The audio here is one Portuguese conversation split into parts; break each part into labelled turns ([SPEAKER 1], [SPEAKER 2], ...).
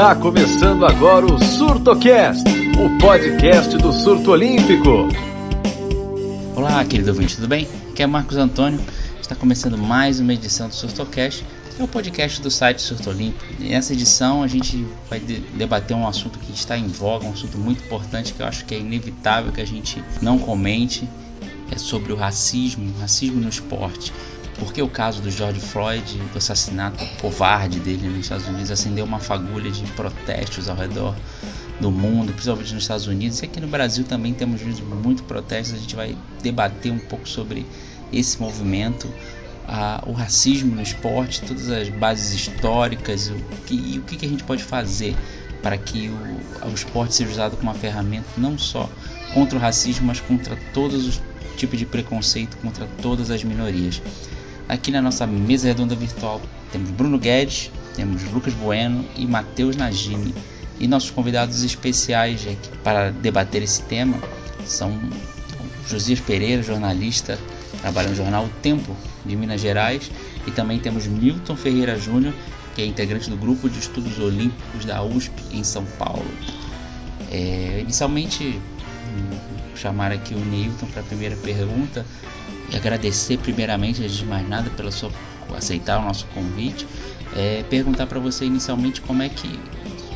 [SPEAKER 1] Está começando agora o SurtoCast, o podcast do surto olímpico.
[SPEAKER 2] Olá, querido ouvinte, tudo bem? Aqui é Marcos Antônio. Está começando mais uma edição do SurtoCast, é o podcast do site Surto Olímpico. Nessa edição a gente vai de debater um assunto que está em voga, um assunto muito importante que eu acho que é inevitável que a gente não comente, é sobre o racismo, racismo no esporte porque o caso do George Floyd, do assassinato covarde dele nos Estados Unidos, acendeu uma fagulha de protestos ao redor do mundo, principalmente nos Estados Unidos. E aqui no Brasil também temos visto muito protestos. A gente vai debater um pouco sobre esse movimento, o racismo no esporte, todas as bases históricas o que, e o que a gente pode fazer para que o, o esporte seja usado como uma ferramenta não só contra o racismo, mas contra todos os tipos de preconceito, contra todas as minorias. Aqui na nossa mesa redonda virtual temos Bruno Guedes, temos Lucas Bueno e Matheus Nagini. E nossos convidados especiais para debater esse tema são Josias Pereira, jornalista, trabalha no jornal O Tempo de Minas Gerais, e também temos Milton Ferreira Júnior, que é integrante do grupo de estudos olímpicos da USP em São Paulo. É, inicialmente, chamar aqui o Newton para a primeira pergunta e agradecer primeiramente, antes de mais nada, pela sua aceitar o nosso convite. É, perguntar para você inicialmente como é que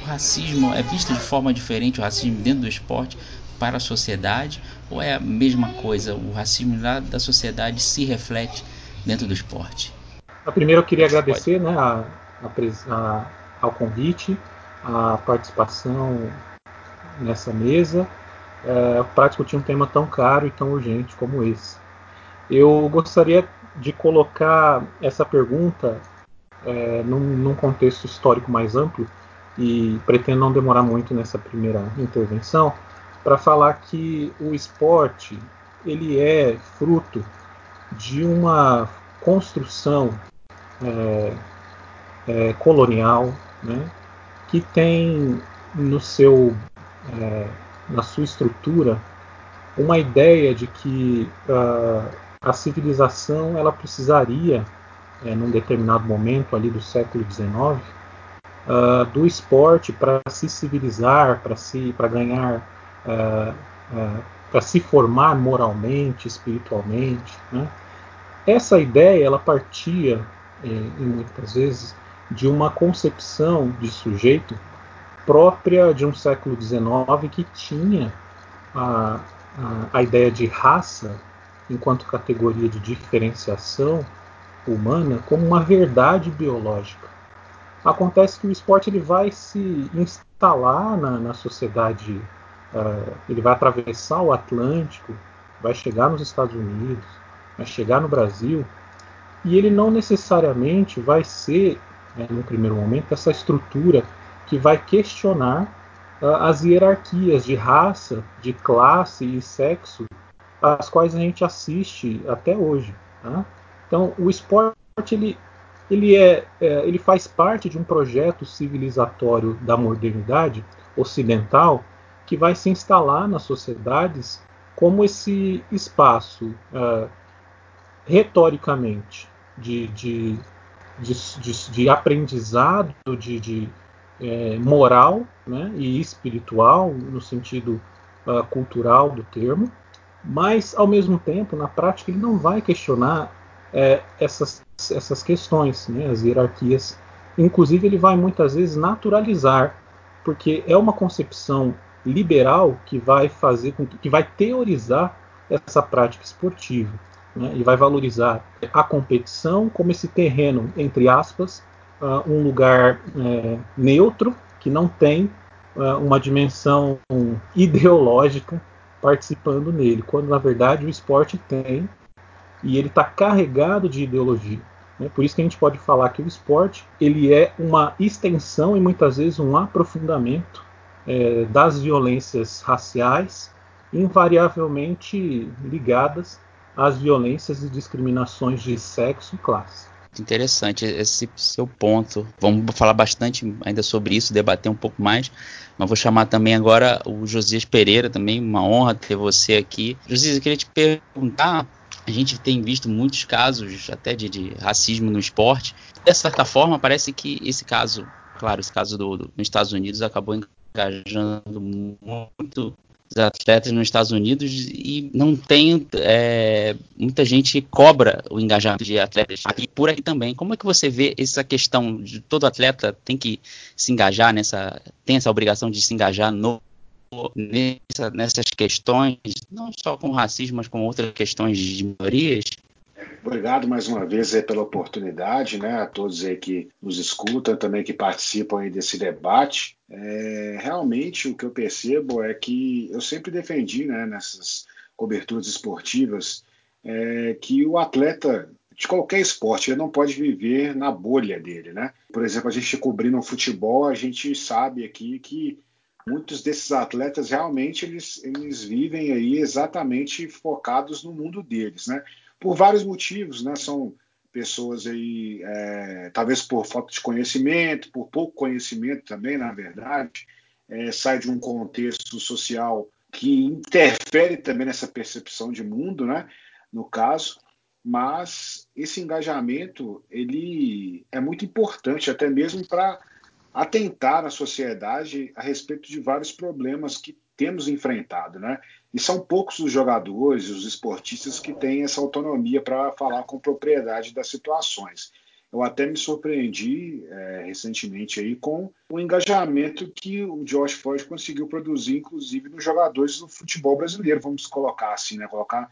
[SPEAKER 2] o racismo é visto de forma diferente, o racismo dentro do esporte para a sociedade, ou é a mesma coisa, o racismo lá da sociedade se reflete dentro do esporte?
[SPEAKER 3] Primeiro eu queria agradecer né, a, a, a, ao convite, a participação nessa mesa é, para discutir um tema tão caro e tão urgente como esse. Eu gostaria de colocar essa pergunta é, num, num, contexto histórico mais amplo e pretendo não demorar muito nessa primeira intervenção para falar que o esporte ele é fruto de uma construção é, é, colonial, né, que tem no seu é, na sua estrutura uma ideia de que uh, a civilização ela precisaria, é, num determinado momento ali do século XIX, uh, ah, do esporte para se civilizar, para se, para ganhar, uh, uh, para se formar moralmente, espiritualmente. Né? Essa ideia ela partia, é, muitas vezes, de uma concepção de sujeito própria de um século XIX que tinha a, a, a ideia de raça enquanto categoria de diferenciação humana como uma verdade biológica. Acontece que o esporte ele vai se instalar na, na sociedade, uh, ele vai atravessar o Atlântico, vai chegar nos Estados Unidos, vai chegar no Brasil, e ele não necessariamente vai ser, né, no primeiro momento, essa estrutura que vai questionar uh, as hierarquias de raça, de classe e sexo as quais a gente assiste até hoje. Tá? Então, o esporte ele, ele, é, é, ele faz parte de um projeto civilizatório da modernidade ocidental que vai se instalar nas sociedades como esse espaço uh, retoricamente de, de, de, de, aprendizado, de, de é, moral né, e espiritual, no sentido uh, cultural do termo, mas ao mesmo tempo, na prática, ele não vai questionar é, essas, essas questões, né, as hierarquias. Inclusive, ele vai muitas vezes naturalizar, porque é uma concepção liberal que vai fazer com que, que vai teorizar essa prática esportiva né, e vai valorizar a competição como esse terreno entre aspas uh, um lugar é, neutro que não tem uh, uma dimensão ideológica participando nele, quando na verdade o esporte tem e ele está carregado de ideologia. Né? Por isso que a gente pode falar que o esporte ele é uma extensão e muitas vezes um aprofundamento é, das violências raciais, invariavelmente ligadas às violências e discriminações de sexo e classe
[SPEAKER 2] interessante esse seu ponto. Vamos falar bastante ainda sobre isso, debater um pouco mais. Mas vou chamar também agora o Josias Pereira, também uma honra ter você aqui. Josias, eu queria te perguntar. A gente tem visto muitos casos até de, de racismo no esporte. De certa forma, parece que esse caso claro, esse caso do, do, nos Estados Unidos acabou engajando muito atletas nos Estados Unidos e não tem é, muita gente cobra o engajamento de atletas aqui por aqui também. Como é que você vê essa questão de todo atleta tem que se engajar nessa tem essa obrigação de se engajar no nessa, nessas questões, não só com racismo, mas com outras questões de minorias?
[SPEAKER 4] Obrigado mais uma vez pela oportunidade, né, a todos aí que nos escutam, também que participam aí desse debate. É, realmente o que eu percebo é que eu sempre defendi, né, nessas coberturas esportivas, é, que o atleta de qualquer esporte ele não pode viver na bolha dele, né? Por exemplo, a gente cobrindo o futebol, a gente sabe aqui que muitos desses atletas realmente eles, eles vivem aí exatamente focados no mundo deles, né? Por vários motivos, né? São pessoas aí, é, talvez por falta de conhecimento, por pouco conhecimento também, na verdade, é, sai de um contexto social que interfere também nessa percepção de mundo, né? No caso, mas esse engajamento ele é muito importante até mesmo para atentar a sociedade a respeito de vários problemas que temos enfrentado, né? E são poucos os jogadores, os esportistas que têm essa autonomia para falar com propriedade das situações. Eu até me surpreendi é, recentemente aí com o engajamento que o Josh Floyd conseguiu produzir, inclusive nos jogadores do futebol brasileiro, vamos colocar assim, né? Colocar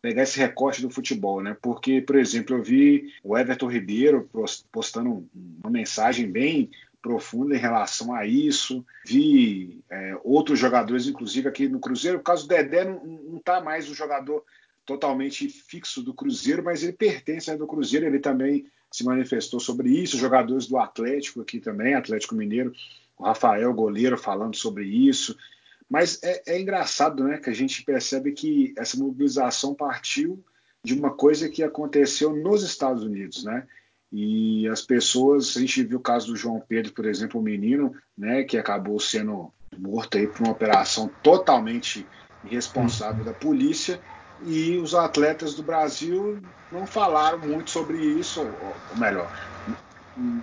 [SPEAKER 4] pegar esse recorte do futebol, né? Porque, por exemplo, eu vi o Everton Ribeiro postando uma mensagem bem profunda em relação a isso. Vi é, outros jogadores, inclusive aqui no Cruzeiro. O caso do Dedé não está mais o jogador totalmente fixo do Cruzeiro, mas ele pertence ao Cruzeiro. Ele também se manifestou sobre isso. Jogadores do Atlético aqui também, Atlético Mineiro, o Rafael Goleiro falando sobre isso. Mas é, é engraçado, né, que a gente percebe que essa mobilização partiu de uma coisa que aconteceu nos Estados Unidos, né? E as pessoas, a gente viu o caso do João Pedro, por exemplo, o menino, né, que acabou sendo morto aí por uma operação totalmente irresponsável da polícia, e os atletas do Brasil não falaram muito sobre isso, ou melhor,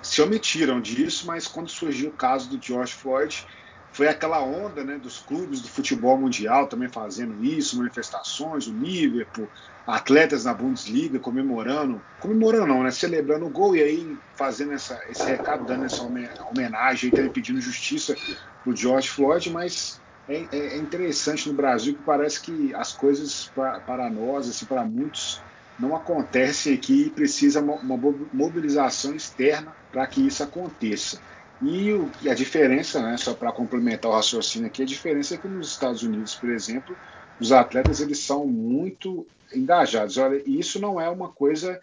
[SPEAKER 4] se omitiram disso, mas quando surgiu o caso do George Floyd, foi aquela onda né, dos clubes do futebol mundial também fazendo isso, manifestações, o Liverpool, atletas na Bundesliga comemorando, comemorando não, né, celebrando o gol e aí fazendo essa, esse recado, dando essa homenagem, e também pedindo justiça para o George Floyd, mas é, é, é, interessante no Brasil que parece que as coisas para nós, assim, para muitos, não acontecem aqui e precisa uma, uma mobilização externa para que isso aconteça. E, o, a diferença, né, só para complementar o raciocínio aqui, a diferença é que nos Estados Unidos, por exemplo, os atletas eles são muito engajados. Olha, isso não é uma coisa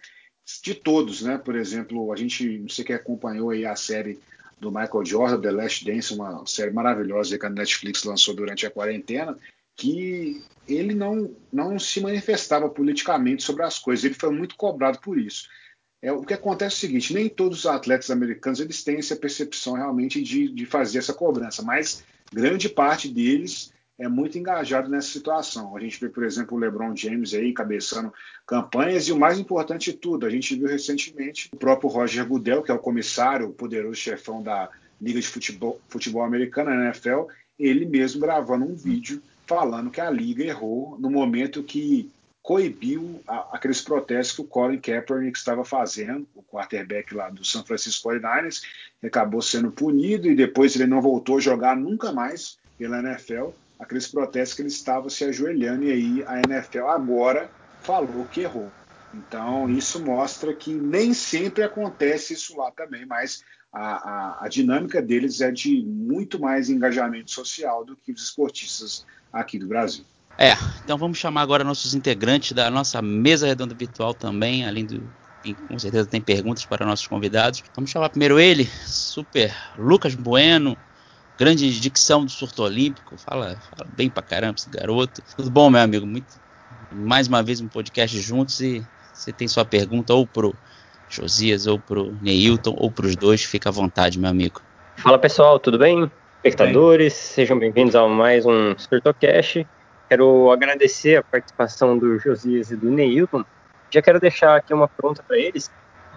[SPEAKER 4] de todos, né? Por exemplo, a gente, não sei quem acompanhou aí a série do Michael Jordan, The Last Dance, uma série maravilhosa que a Netflix lançou durante a quarentena, que ele não, não se manifestava politicamente sobre as coisas, ele foi muito cobrado por isso. É, o que acontece é o seguinte: nem todos os atletas americanos eles têm essa percepção realmente de, de fazer essa cobrança, mas grande parte deles é muito engajado nessa situação. A gente vê, por exemplo, o LeBron James aí encabeçando campanhas e o mais importante de tudo, a gente viu recentemente o próprio Roger Goodell, que é o comissário, o poderoso chefão da Liga de Futebol, Futebol Americana, a NFL, ele mesmo gravando um vídeo falando que a liga errou no momento que coibiu a, aqueles protestos que o Colin Kaepernick estava fazendo, o quarterback lá do San Francisco 49ers, acabou sendo punido e depois ele não voltou a jogar nunca mais pela NFL, aqueles protestos que ele estava se ajoelhando e aí a NFL agora falou que errou. Então isso mostra que nem sempre acontece isso lá também, mas a, a, a dinâmica deles é de muito mais engajamento social do que os esportistas aqui do Brasil.
[SPEAKER 2] É, então vamos chamar agora nossos integrantes da nossa mesa redonda virtual também, além do. Com certeza tem perguntas para nossos convidados. Vamos chamar primeiro ele, super Lucas Bueno, grande dicção do surto olímpico. Fala, fala bem pra caramba esse garoto. Tudo bom, meu amigo? Muito, mais uma vez um podcast juntos e você tem sua pergunta ou pro Josias, ou pro Neilton, ou pros dois, fica à vontade, meu amigo.
[SPEAKER 5] Fala pessoal, tudo bem? Espectadores, bem. sejam bem-vindos a mais um Surtocast. Quero agradecer a participação do Josias e do Neilton. Já quero deixar aqui uma pergunta para eles.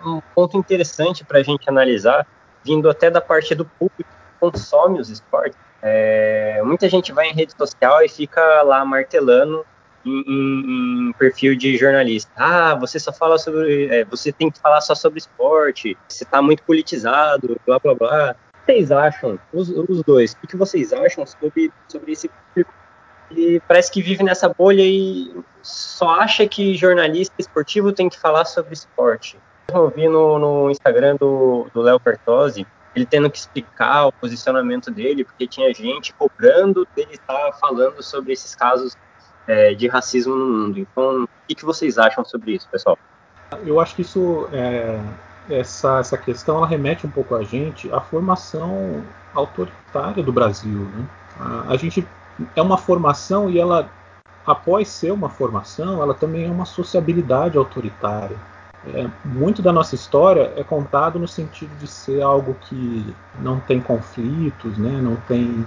[SPEAKER 5] Um ponto interessante para a gente analisar vindo até da parte do público que consome os esportes. É, muita gente vai em rede social e fica lá martelando em, em, em, perfil de jornalista. Ah, você só fala sobre. É, você tem que falar só sobre esporte, você está muito politizado, blá blá blá. O que vocês acham, os, os dois, o que vocês acham sobre, sobre esse público? E parece que vive nessa bolha e só acha que jornalista esportivo tem que falar sobre esporte. Eu vi no, no Instagram do Léo Pertozzi ele tendo que explicar o posicionamento dele, porque tinha gente cobrando dele estar falando sobre esses casos é, de racismo no mundo. Então, o que, que, vocês acham sobre isso, pessoal?
[SPEAKER 3] Eu acho que isso, é, essa, essa questão, ela remete um pouco a gente à formação autoritária do Brasil. Né? A, a gente é uma formação e ela, após ser uma formação, ela também é uma sociabilidade autoritária. É, muito da nossa história é contado no sentido de ser algo que não tem conflitos, né? não tem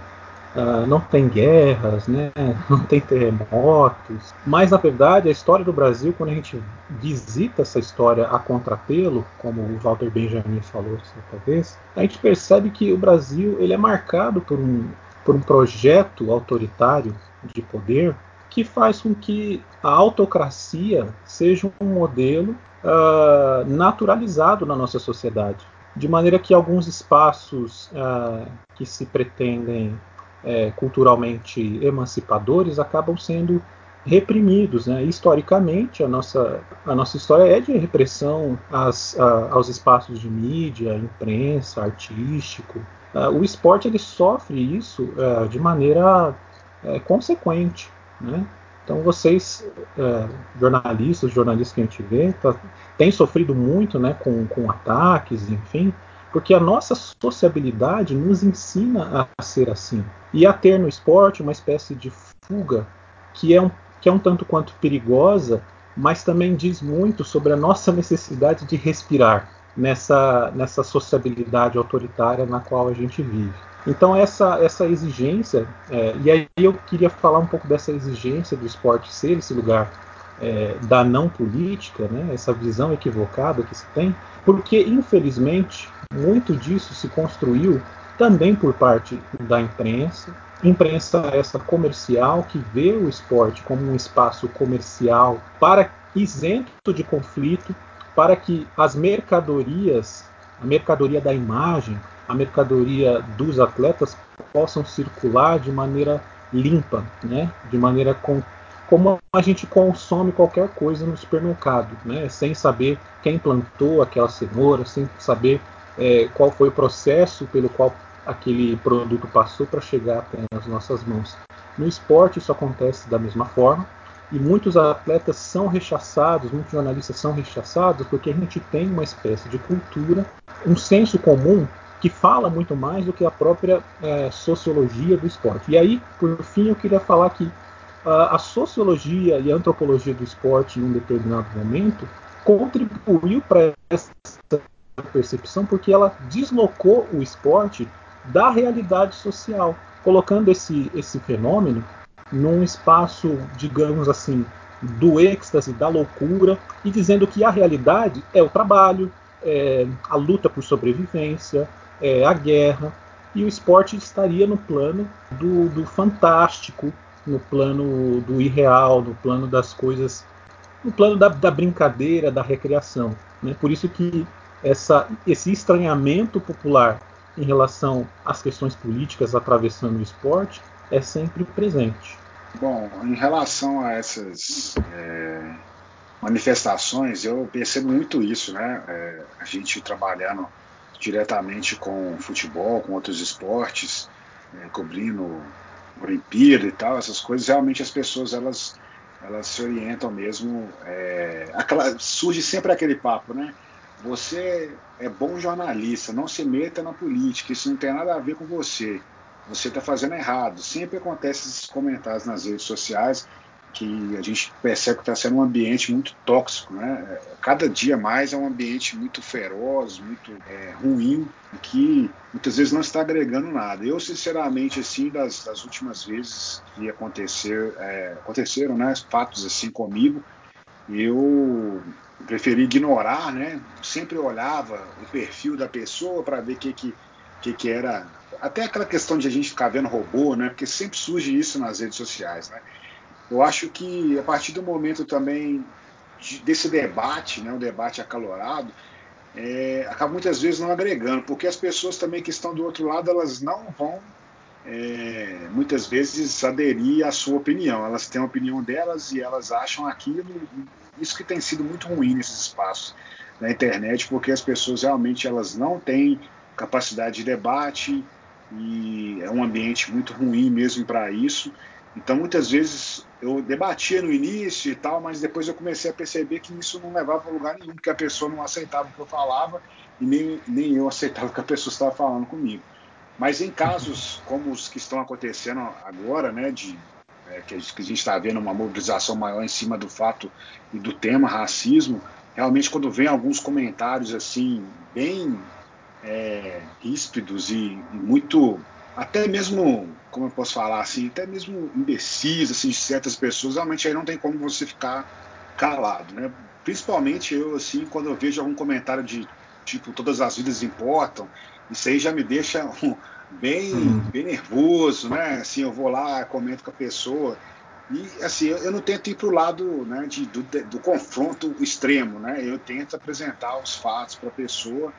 [SPEAKER 3] Uh, não tem guerras, né? não tem terremotos. Mas, na verdade, a história do Brasil, quando a gente visita essa história a contrapelo, como o Walter Benjamin falou certa vez, a gente percebe que o Brasil ele é marcado por um, por um projeto autoritário de poder que faz com que a autocracia seja um modelo uh, naturalizado na nossa sociedade. De maneira que alguns espaços uh, que se pretendem é, culturalmente emancipadores acabam sendo reprimidos. Né? Historicamente, a nossa, a nossa história é de repressão às, a, aos espaços de mídia, imprensa, artístico. Uh, o esporte ele sofre isso uh, de maneira uh, consequente. Né? Então vocês, jornalistas, jornalistas que a gente vê, tá, têm sofrido muito né, com, com ataques, enfim, porque a nossa sociabilidade nos ensina a ser assim e a ter no esporte uma espécie de fuga que é um, que é um tanto quanto perigosa, mas também diz muito sobre a nossa necessidade de respirar nessa, nessa sociabilidade autoritária na qual a gente vive. Então essa, essa exigência, é, e aí eu queria falar um pouco dessa exigência do esporte ser esse lugar é, da não política, né, essa visão equivocada que se tem, porque infelizmente muito disso se construiu também por parte da imprensa, imprensa essa comercial que vê o esporte como um espaço comercial para isento de conflito, para que as mercadorias, a mercadoria da imagem, a mercadoria dos atletas possam circular de maneira limpa, né? de maneira com, como a gente consome qualquer coisa no supermercado, né? sem saber quem plantou aquela cenoura, sem saber é, qual foi o processo pelo qual aquele produto passou para chegar até as nossas mãos. No esporte isso acontece da mesma forma e muitos atletas são rechaçados, muitos jornalistas são rechaçados porque a gente tem uma espécie de cultura, um senso comum que fala muito mais do que a própria é, sociologia do esporte. E aí, por fim, eu queria falar que a sociologia e a antropologia do esporte em um determinado momento contribuiu para essa percepção porque ela deslocou o esporte da realidade social, colocando esse, esse fenômeno num espaço, digamos assim, do êxtase, da loucura, e dizendo que a realidade é o trabalho, é a luta por sobrevivência, é a guerra, e o esporte estaria no plano do, do fantástico, no plano do irreal, no plano das coisas, no plano da, da brincadeira, da recreação. Né? Por isso que essa, esse estranhamento popular em relação às questões políticas atravessando o esporte é sempre presente.
[SPEAKER 4] Bom, em relação a essas é, manifestações, eu percebo muito isso, né? É, a gente trabalhando diretamente com futebol, com outros esportes, é, cobrindo Olimpíada e tal, essas coisas, realmente as pessoas elas elas se orientam mesmo. É, surge sempre aquele papo, né? Você é bom jornalista, não se meta na política, isso não tem nada a ver com você. Você está fazendo errado. Sempre acontece esses comentários nas redes sociais que a gente percebe que está sendo um ambiente muito tóxico, né? Cada dia mais é um ambiente muito feroz, muito é, ruim, que muitas vezes não está agregando nada. Eu, sinceramente, assim, das, das últimas vezes que acontecer, é, aconteceram, né, fatos assim comigo, eu preferi ignorar, né? Sempre olhava o perfil da pessoa para ver o que, que, que, que era. Até aquela questão de a gente ficar vendo robô, né? Porque sempre surge isso nas redes sociais, né? Eu acho que a partir do momento também desse debate, né, um debate acalorado, é, acaba muitas vezes não agregando, porque as pessoas também que estão do outro lado, elas não vão é, muitas vezes aderir à sua opinião. Elas têm a opinião delas e elas acham aquilo. Isso que tem sido muito ruim nesses espaços na internet, porque as pessoas realmente elas não têm capacidade de debate e é um ambiente muito ruim mesmo para isso. Então, muitas vezes eu debatia no início e tal, mas depois eu comecei a perceber que isso não levava a lugar nenhum, porque a pessoa não aceitava o que eu falava e nem, nem eu aceitava o que a pessoa estava falando comigo. Mas em casos como os que estão acontecendo agora, né, de é, que a gente está vendo uma mobilização maior em cima do fato e do tema racismo, realmente quando vem alguns comentários assim bem é, ríspidos e, e, muito até mesmo como eu posso falar assim até mesmo imbecis assim de certas pessoas realmente aí não tem como você ficar calado né? Principalmente eu assim quando eu vejo algum comentário de tipo todas as vidas importam isso aí já me deixa bem, uhum. bem nervoso, né? Assim, eu vou lá, comento com a pessoa. E assim, eu, eu não tento ir para o lado né, de, do, do, confronto extremo, né? Eu tento apresentar os fatos para a pessoa.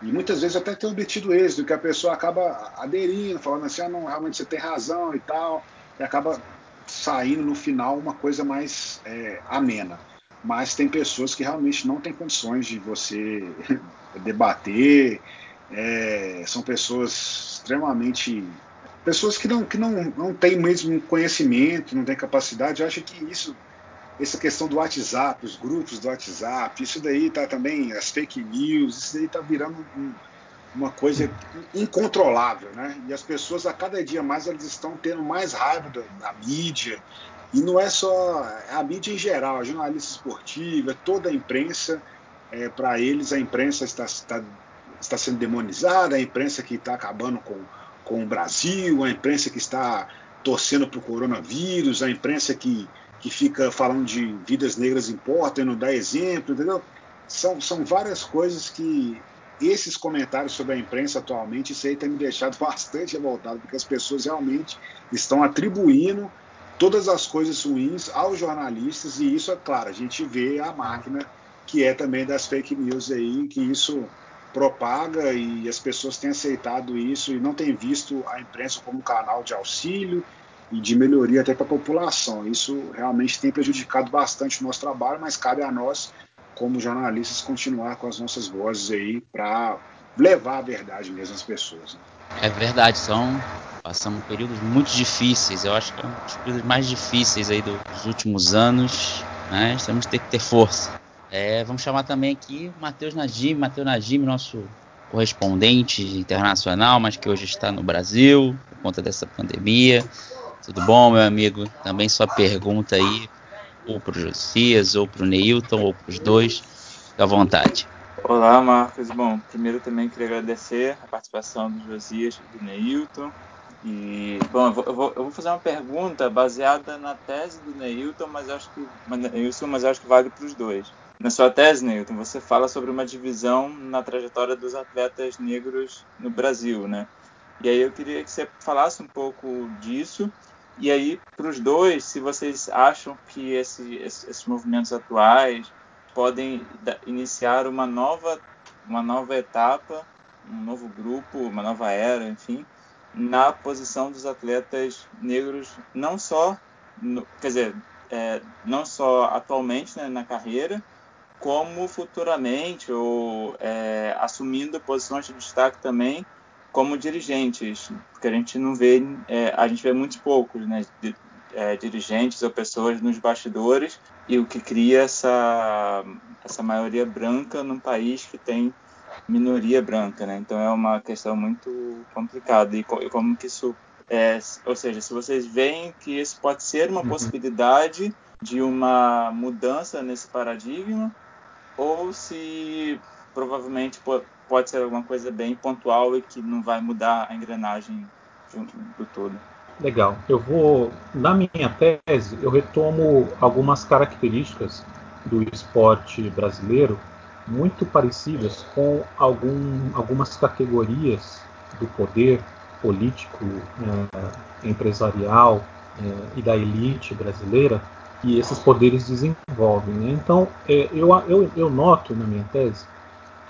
[SPEAKER 4] E muitas vezes até tenho obtido êxito, que a pessoa acaba aderindo, falando assim, ah, não, realmente você tem razão e tal, e acaba saindo no final uma coisa mais é, amena. Mas tem pessoas que realmente não têm condições de você debater, é, são pessoas extremamente. pessoas que não, que não, não têm mesmo conhecimento, não têm capacidade. Eu acho que isso, essa questão do WhatsApp, os grupos do WhatsApp, isso daí está também, as fake news, isso daí está virando um, uma coisa incontrolável, né? E as pessoas a cada dia mais elas estão tendo mais raiva da, da mídia e não é só a mídia em geral, a jornalista esportiva, toda a imprensa, é, para eles a imprensa está, está está sendo demonizada, a imprensa que está acabando com, com o Brasil, a imprensa que está torcendo para o coronavírus, a imprensa que, que fica falando de vidas negras importam e não dá exemplo, entendeu? São, são várias coisas que esses comentários sobre a imprensa atualmente, isso aí tem me deixado bastante revoltado, porque as pessoas realmente estão atribuindo todas as coisas ruins aos jornalistas, e isso, é claro, a gente vê a máquina que é também das fake news aí, que isso propaga e as pessoas têm aceitado isso e não têm visto a imprensa como um canal de auxílio e de melhoria até para a população. Isso realmente tem prejudicado bastante o nosso trabalho, mas cabe a nós, como jornalistas, continuar com as nossas vozes aí para levar a verdade mesmo às pessoas. Né?
[SPEAKER 2] É verdade, são passamos períodos muito difíceis. Eu acho que é um dos períodos mais difíceis aí dos últimos anos. Né? Temos que ter que ter força é, vamos chamar também aqui Matheus Najim, Matheus Najim, nosso correspondente internacional, mas que hoje está no Brasil por conta dessa pandemia. Tudo bom, meu amigo? Também sua pergunta aí, ou para o Josias, ou para o Neilton, ou para os dois. Fique à vontade.
[SPEAKER 6] Olá, Marcos. Bom, primeiro também queria agradecer a participação do Josias e do Neilton. E, bom, eu vou, eu vou, fazer uma pergunta baseada na tese do Neilton, mas acho que, Neilton, mas acho que vale para os dois. Na sua tese, Newton, você fala sobre uma divisão na trajetória dos atletas negros no Brasil, né? E aí eu queria que você falasse um pouco disso. E aí, para os dois, se vocês acham que esse, esses movimentos atuais podem iniciar uma nova, uma nova etapa, um novo grupo, uma nova era, enfim, na posição dos atletas negros, não só, no, quer dizer, é, não só atualmente né, na carreira, como futuramente ou é, assumindo posições de destaque também como dirigentes, porque a gente não vê, é, a gente vê muito poucos, né, de, é, dirigentes ou pessoas nos bastidores e o que cria essa essa maioria branca num país que tem minoria branca, né? Então é uma questão muito complicada e, e como que isso é, ou seja, se vocês veem que isso pode ser uma uhum. possibilidade de uma mudança nesse paradigma ou se provavelmente pode ser alguma coisa bem pontual e que não vai mudar a engrenagem do todo.
[SPEAKER 3] Legal. Eu vou, na minha tese, eu retomo algumas características do esporte brasileiro muito parecidas com algum, algumas categorias do poder político, é, empresarial é, e da elite brasileira que esses poderes desenvolvem. Né? Então, é, eu, eu, eu noto na minha tese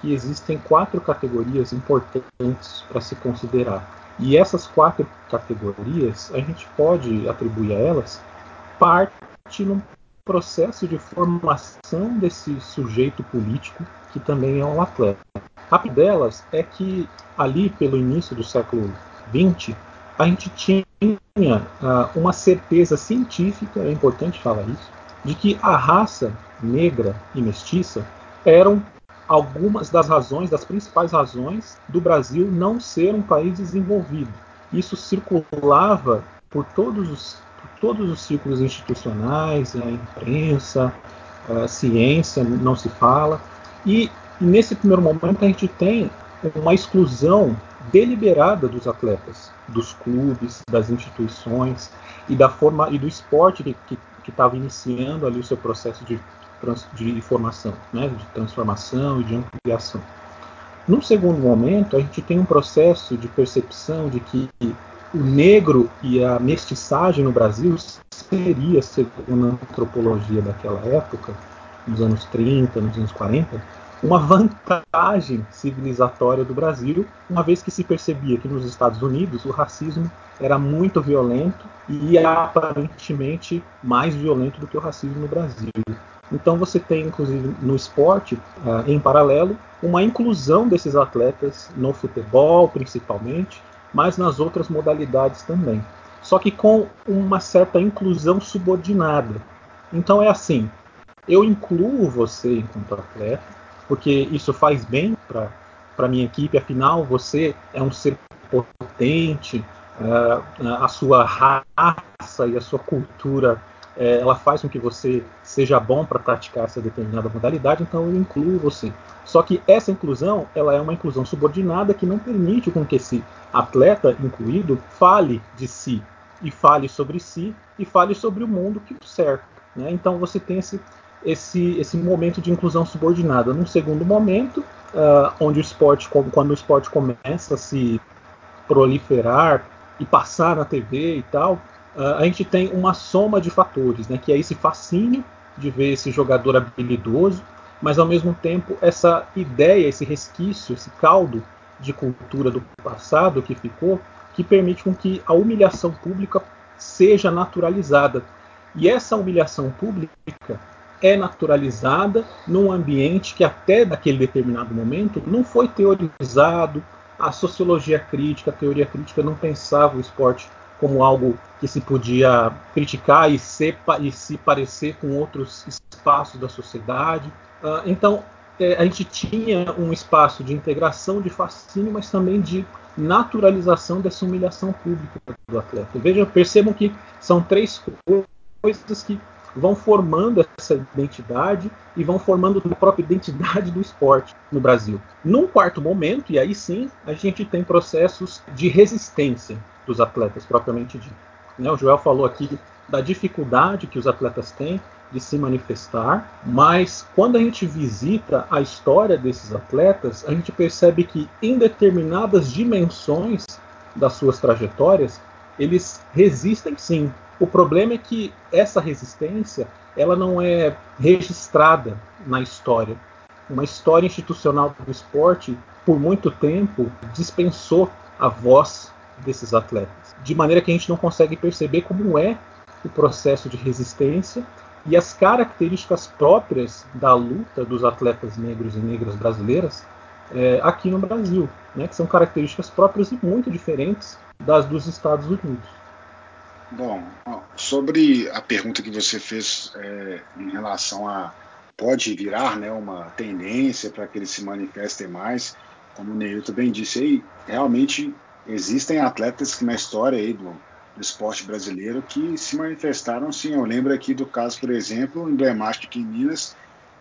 [SPEAKER 3] que existem quatro categorias importantes para se considerar. E essas quatro categorias, a gente pode atribuir a elas parte num processo de formação desse sujeito político que também é um atleta. A delas é que ali pelo início do século XX a gente tinha uh, uma certeza científica, é importante falar isso, de que a raça negra e mestiça eram algumas das razões, das principais razões do Brasil não ser um país desenvolvido. Isso circulava por todos os, por todos os círculos institucionais, a imprensa, a ciência, não se fala. E nesse primeiro momento a gente tem uma exclusão deliberada dos atletas, dos clubes, das instituições e da forma e do esporte que estava iniciando ali o seu processo de, de formação, né, de transformação e de ampliação. Num segundo momento, a gente tem um processo de percepção de que o negro e a mestiçagem no Brasil seria, segundo a antropologia daquela época, nos anos 30, nos anos 40, uma vantagem civilizatória do Brasil, uma vez que se percebia que nos Estados Unidos o racismo era muito violento e aparentemente mais violento do que o racismo no Brasil. Então você tem, inclusive, no esporte, uh, em paralelo, uma inclusão desses atletas no futebol, principalmente, mas nas outras modalidades também. Só que com uma certa inclusão subordinada. Então é assim: eu incluo você enquanto atleta, porque isso faz bem para a minha equipe, afinal, você é um ser potente, uh, a sua raça e a sua cultura uh, ela faz com que você seja bom para praticar essa determinada modalidade, então eu incluo você. Só que essa inclusão ela é uma inclusão subordinada que não permite com que esse atleta incluído fale de si e fale sobre si e fale sobre o mundo que o cerca. Né? Então você tem esse esse, esse momento de inclusão subordinada. Num segundo momento, uh, onde o esporte, quando o esporte começa a se proliferar e passar na TV e tal, uh, a gente tem uma soma de fatores, né, que é esse fascínio de ver esse jogador habilidoso, mas ao mesmo tempo essa ideia, esse resquício, esse caldo de cultura do passado que ficou, que permite com que a humilhação pública seja naturalizada. E essa humilhação pública é naturalizada num ambiente que até naquele determinado momento não foi teorizado. A sociologia crítica, a teoria crítica não pensava o esporte como algo que se podia criticar e, e se parecer com outros espaços da sociedade. Uh, então, é, a gente tinha um espaço de integração, de fascínio, mas também de naturalização dessa humilhação pública do atleta. Vejam, percebam que são três coisas que vão formando essa identidade e vão formando a própria identidade do esporte no Brasil. Num quarto momento, e aí sim, a gente tem processos de resistência dos atletas propriamente dito. Né? O Joel falou aqui da dificuldade que os atletas têm de se manifestar, mas quando a gente visita a história desses atletas, a gente percebe que em determinadas dimensões das suas trajetórias, eles resistem sim o problema é que essa resistência ela não é registrada na história. Uma história institucional do esporte, por muito tempo, dispensou a voz desses atletas, de maneira que a gente não consegue perceber como é o processo de resistência e as características próprias da luta dos atletas negros e negras brasileiras é, aqui no Brasil, né, que são características próprias e muito diferentes das dos Estados Unidos.
[SPEAKER 4] Bom, sobre a pergunta que você fez é, em relação a pode virar né, uma tendência para que eles se manifestem mais, como o Neilton bem disse aí, realmente existem atletas que na história aí do, do esporte brasileiro que se manifestaram sim. Eu lembro aqui do caso, por exemplo, emblemático aqui em Minas,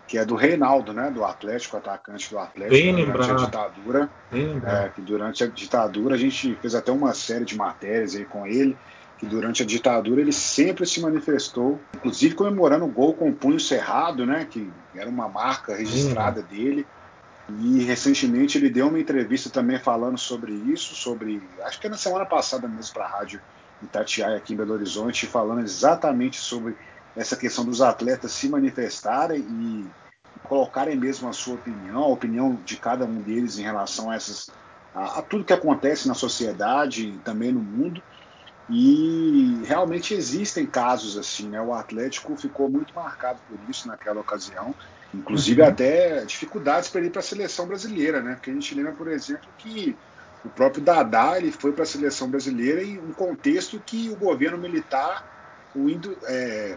[SPEAKER 4] que é do Reinaldo, né, do Atlético, atacante do Atlético,
[SPEAKER 3] Bem
[SPEAKER 4] durante
[SPEAKER 3] lembrado.
[SPEAKER 4] a ditadura. É, que durante a ditadura a gente fez até uma série de matérias aí com ele que durante a ditadura ele sempre se manifestou, inclusive comemorando o gol com o punho cerrado, né, que era uma marca registrada dele. E recentemente ele deu uma entrevista também falando sobre isso, sobre, acho que é na semana passada mesmo para a rádio Itatiaia aqui em Belo Horizonte, falando exatamente sobre essa questão dos atletas se manifestarem e colocarem mesmo a sua opinião, a opinião de cada um deles em relação a, essas, a, a tudo que acontece na sociedade e também no mundo. E realmente existem casos assim, né? O Atlético ficou muito marcado por isso naquela ocasião, inclusive uhum. até dificuldades para ir para a seleção brasileira, né? Porque a gente lembra, por exemplo, que o próprio Dadá ele foi para a seleção brasileira em um contexto que o governo militar o indo, é,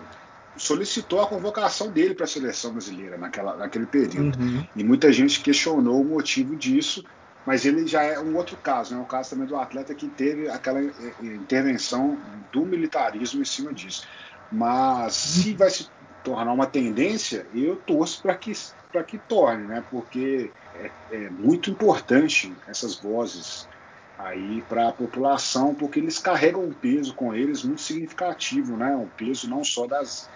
[SPEAKER 4] solicitou a convocação dele para a seleção brasileira naquela, naquele período. Uhum. E muita gente questionou o motivo disso, mas ele já é um outro caso, né? o caso também do atleta que teve aquela é, é, intervenção do militarismo em cima disso. Mas se vai se tornar uma tendência, eu torço para que, que torne, né? porque é, é muito importante essas vozes aí para a população, porque eles carregam um peso com eles muito significativo, né? Um peso não só das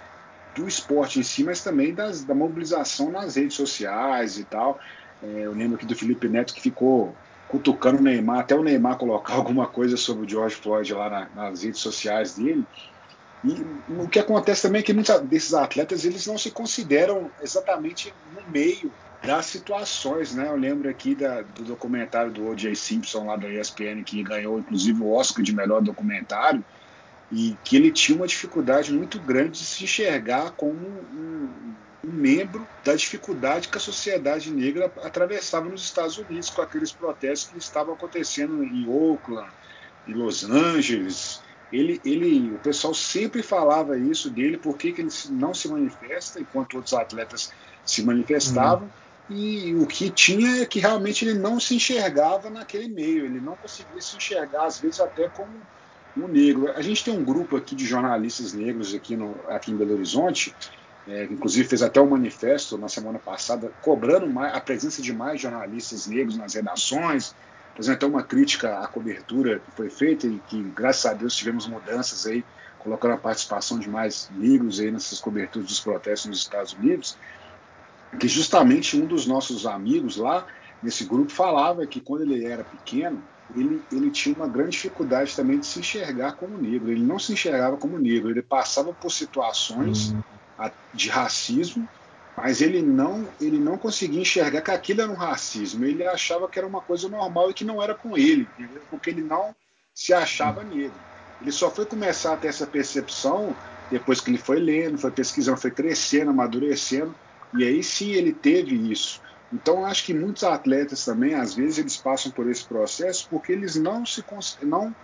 [SPEAKER 4] do esporte em si, mas também das, da mobilização nas redes sociais e tal. É, eu lembro aqui do Felipe Neto que ficou cutucando o Neymar, até o Neymar colocar alguma coisa sobre o George Floyd lá na, nas redes sociais dele. E o que acontece também é que muitos desses atletas eles não se consideram exatamente no meio das situações, né? Eu lembro aqui da, do documentário do O.J. Simpson lá da ESPN que ganhou inclusive o Oscar de melhor documentário e que ele tinha uma dificuldade muito grande de se enxergar como um, um, membro da dificuldade que a sociedade negra atravessava nos Estados Unidos com aqueles protestos que estavam acontecendo em Oakland, em Los Angeles. Ele, ele, o pessoal sempre falava isso dele, por que ele não se manifesta, enquanto outros atletas se manifestavam. E o que tinha é que realmente ele não se enxergava naquele meio, ele não conseguia se enxergar, às vezes, até como um negro. A gente tem um grupo aqui de jornalistas negros aqui, no, aqui em Belo Horizonte, é, inclusive fez até um manifesto na semana passada cobrando mais, a presença de mais jornalistas negros nas redações, fazendo até uma crítica à cobertura que foi feita e que, graças a Deus, tivemos mudanças aí, colocando a participação de mais negros aí nessas coberturas dos protestos nos Estados Unidos, que justamente um dos nossos amigos lá nesse grupo falava que quando ele era pequeno, ele, ele tinha uma grande dificuldade também de se enxergar como negro. Ele não se enxergava como negro, ele passava por situações hum. De racismo, mas ele não, ele não conseguia enxergar que aquilo era um racismo. Ele achava que era uma coisa normal e que não era com ele, porque ele não se achava negro. Ele só foi começar a ter essa percepção depois que ele foi lendo, foi pesquisando, foi crescendo, amadurecendo, e aí sim ele teve isso. Então, acho que muitos atletas também, às vezes, eles passam por esse processo porque eles não se, não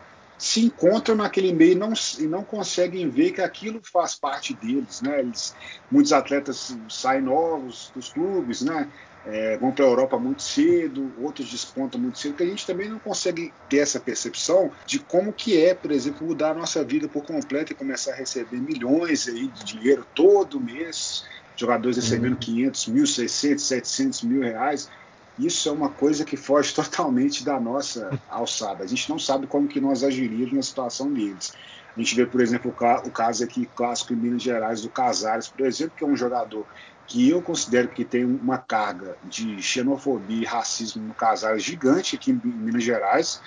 [SPEAKER 4] se encontram naquele meio não, e não conseguem ver que aquilo faz parte deles. Né? Eles, muitos atletas saem novos dos clubes, né? É, vão para a Europa muito cedo, outros despontam muito cedo, que a gente também não consegue ter essa percepção de como que é, por exemplo, mudar a nossa vida por completo e começar a receber milhões aí de dinheiro todo mês, jogadores recebendo 500 mil, 600, 700 mil reais. Isso é uma coisa que foge totalmente da nossa alçada. A gente não sabe como que nós agiríamos na situação deles. A gente vê, por exemplo, o caso aqui clássico em Minas Gerais do Casares, por exemplo, que é um jogador que eu considero que tem uma carga de xenofobia e racismo no Casares gigante aqui em Minas Gerais,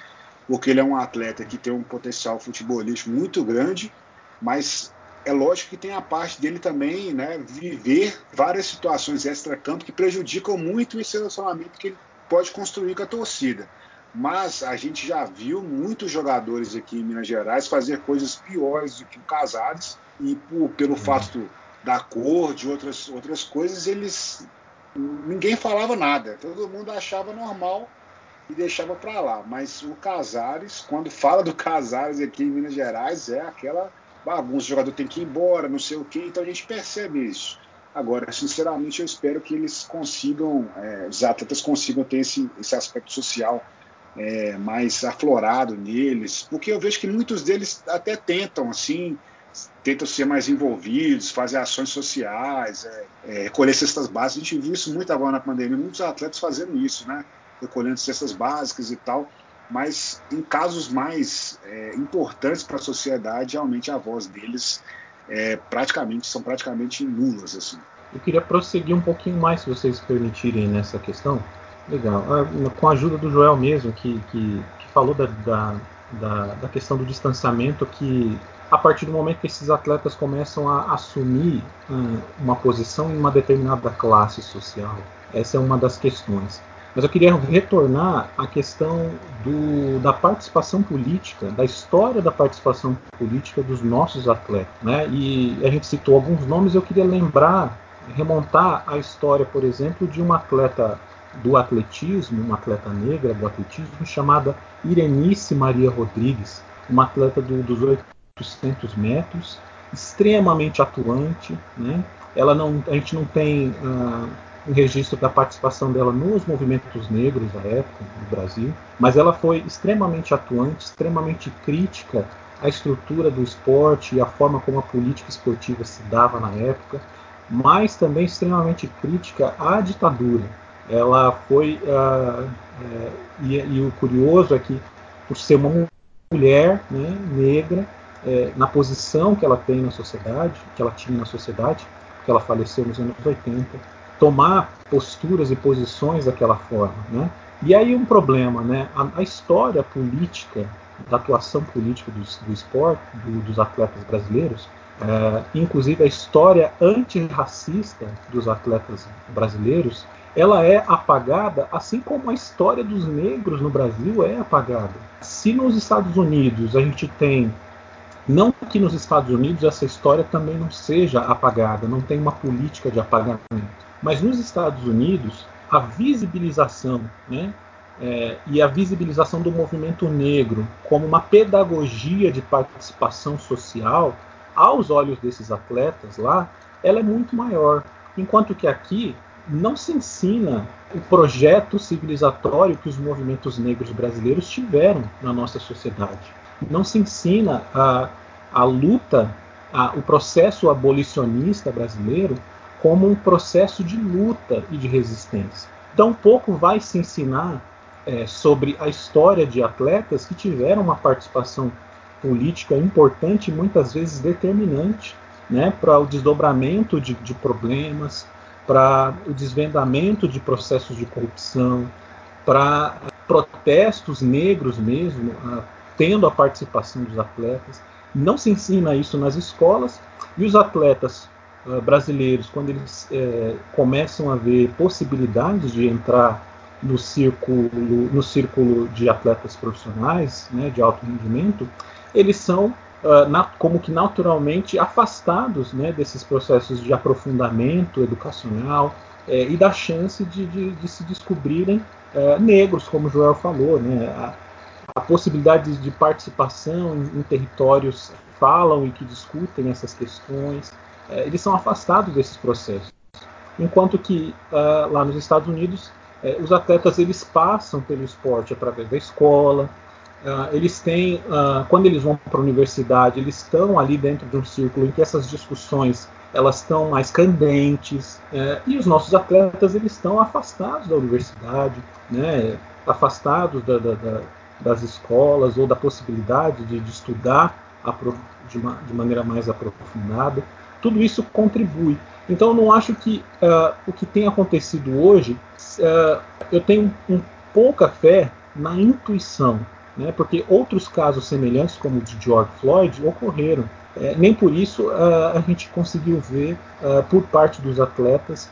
[SPEAKER 4] porque ele é um atleta que tem um potencial futebolístico muito grande, mas é lógico que tem a parte dele também, né, viver várias situações extra-campo que prejudicam muito esse relacionamento que ele pode construir com a torcida. Mas a gente já viu muitos jogadores aqui em Minas Gerais fazer coisas piores do que o Casares e por, pelo fato da cor, de outras, outras coisas, eles ninguém falava nada. Todo mundo achava normal e deixava para lá. Mas o Casares, quando fala do Casares aqui em Minas Gerais, é aquela bagunça, o jogador tem que ir embora, não sei o quê, então a gente percebe isso. Agora, sinceramente, eu espero que eles consigam, é, os atletas consigam ter esse, esse aspecto social é, mais aflorado neles, porque eu vejo que muitos deles até tentam, assim, tentam ser mais envolvidos, fazer ações sociais, é, é, recolher cestas básicas. A gente viu isso muito agora na pandemia, muitos atletas fazendo isso, né? Recolhendo cestas básicas e tal. Mas em casos mais é, importantes para a sociedade, realmente a voz deles é, praticamente são praticamente nulas assim.
[SPEAKER 3] Eu queria prosseguir um pouquinho mais, se vocês permitirem, nessa questão. Legal. Ah, com a ajuda do Joel mesmo, que, que, que falou da, da, da, questão do distanciamento, que a partir do momento que esses atletas começam a assumir uh, uma posição em uma determinada classe social, essa é uma das questões. Mas eu queria retornar à questão do, da participação política, da história da participação política dos nossos atletas. Né? E a gente citou alguns nomes, eu queria lembrar, remontar a história, por exemplo, de uma atleta do atletismo, uma atleta negra do atletismo, chamada Irenice Maria Rodrigues, uma atleta do, dos 800 metros, extremamente atuante. Né? Ela não, a gente não tem uh, um registro da participação dela nos movimentos negros da época no Brasil, mas ela foi extremamente atuante, extremamente crítica à estrutura do esporte e à forma como a política esportiva se dava na época, mas também extremamente crítica à ditadura. Ela foi uh, e, e, o curioso é que por ser uma mulher né, negra uh, na posição que ela tem na sociedade, que ela tinha na sociedade, que ela faleceu nos anos 80, tomar posturas e posições daquela forma, né? E aí um problema, né? A, a história política, da atuação política do, do esporte, do, dos atletas brasileiros, é, inclusive a história antirracista dos atletas brasileiros, ela é apagada, assim como a história dos negros no Brasil é apagada. Se nos Estados Unidos a gente tem não que nos Estados Unidos essa história também não seja apagada, não tem uma política de apagamento. Mas nos Estados Unidos, a visibilização né, é, e a visibilização do movimento negro como uma pedagogia de participação social, aos olhos desses atletas lá, ela é muito maior. Enquanto que aqui não se ensina o projeto civilizatório que os movimentos negros brasileiros tiveram na nossa sociedade. Não se ensina a, a luta, a, o processo abolicionista brasileiro como um processo de luta e de resistência. Então, pouco vai se ensinar é, sobre a história de atletas que tiveram uma participação política importante, muitas vezes determinante, né, para o desdobramento de, de problemas, para o desvendamento de processos de corrupção, para protestos negros mesmo, tendo a participação dos atletas. Não se ensina isso nas escolas e os atletas uh, brasileiros, quando eles uh, começam a ver possibilidades de entrar no círculo, no círculo de atletas profissionais, né, de alto rendimento, eles são uh, na, como que naturalmente afastados né, desses processos de aprofundamento educacional eh, e da chance de, de, de se descobrirem eh, negros, como Joel falou, né, a possibilidade de participação em, em territórios que falam e que discutem essas questões, é, eles são afastados desses processos. Enquanto que uh, lá nos Estados Unidos, é, os atletas eles passam pelo esporte através da escola, uh, eles têm, uh, quando eles vão para a universidade, eles estão ali dentro de um círculo em que essas discussões elas estão mais candentes é, e os nossos atletas eles estão afastados da universidade, né, afastados da, da, da, das escolas ou da possibilidade de, de estudar de, uma, de maneira mais aprofundada tudo isso contribui. Então eu não acho que uh, o que tem acontecido hoje, uh, eu tenho um, pouca fé na intuição, né? porque outros casos semelhantes, como o de George Floyd, ocorreram. É, nem por isso uh, a gente conseguiu ver, por parte dos atletas,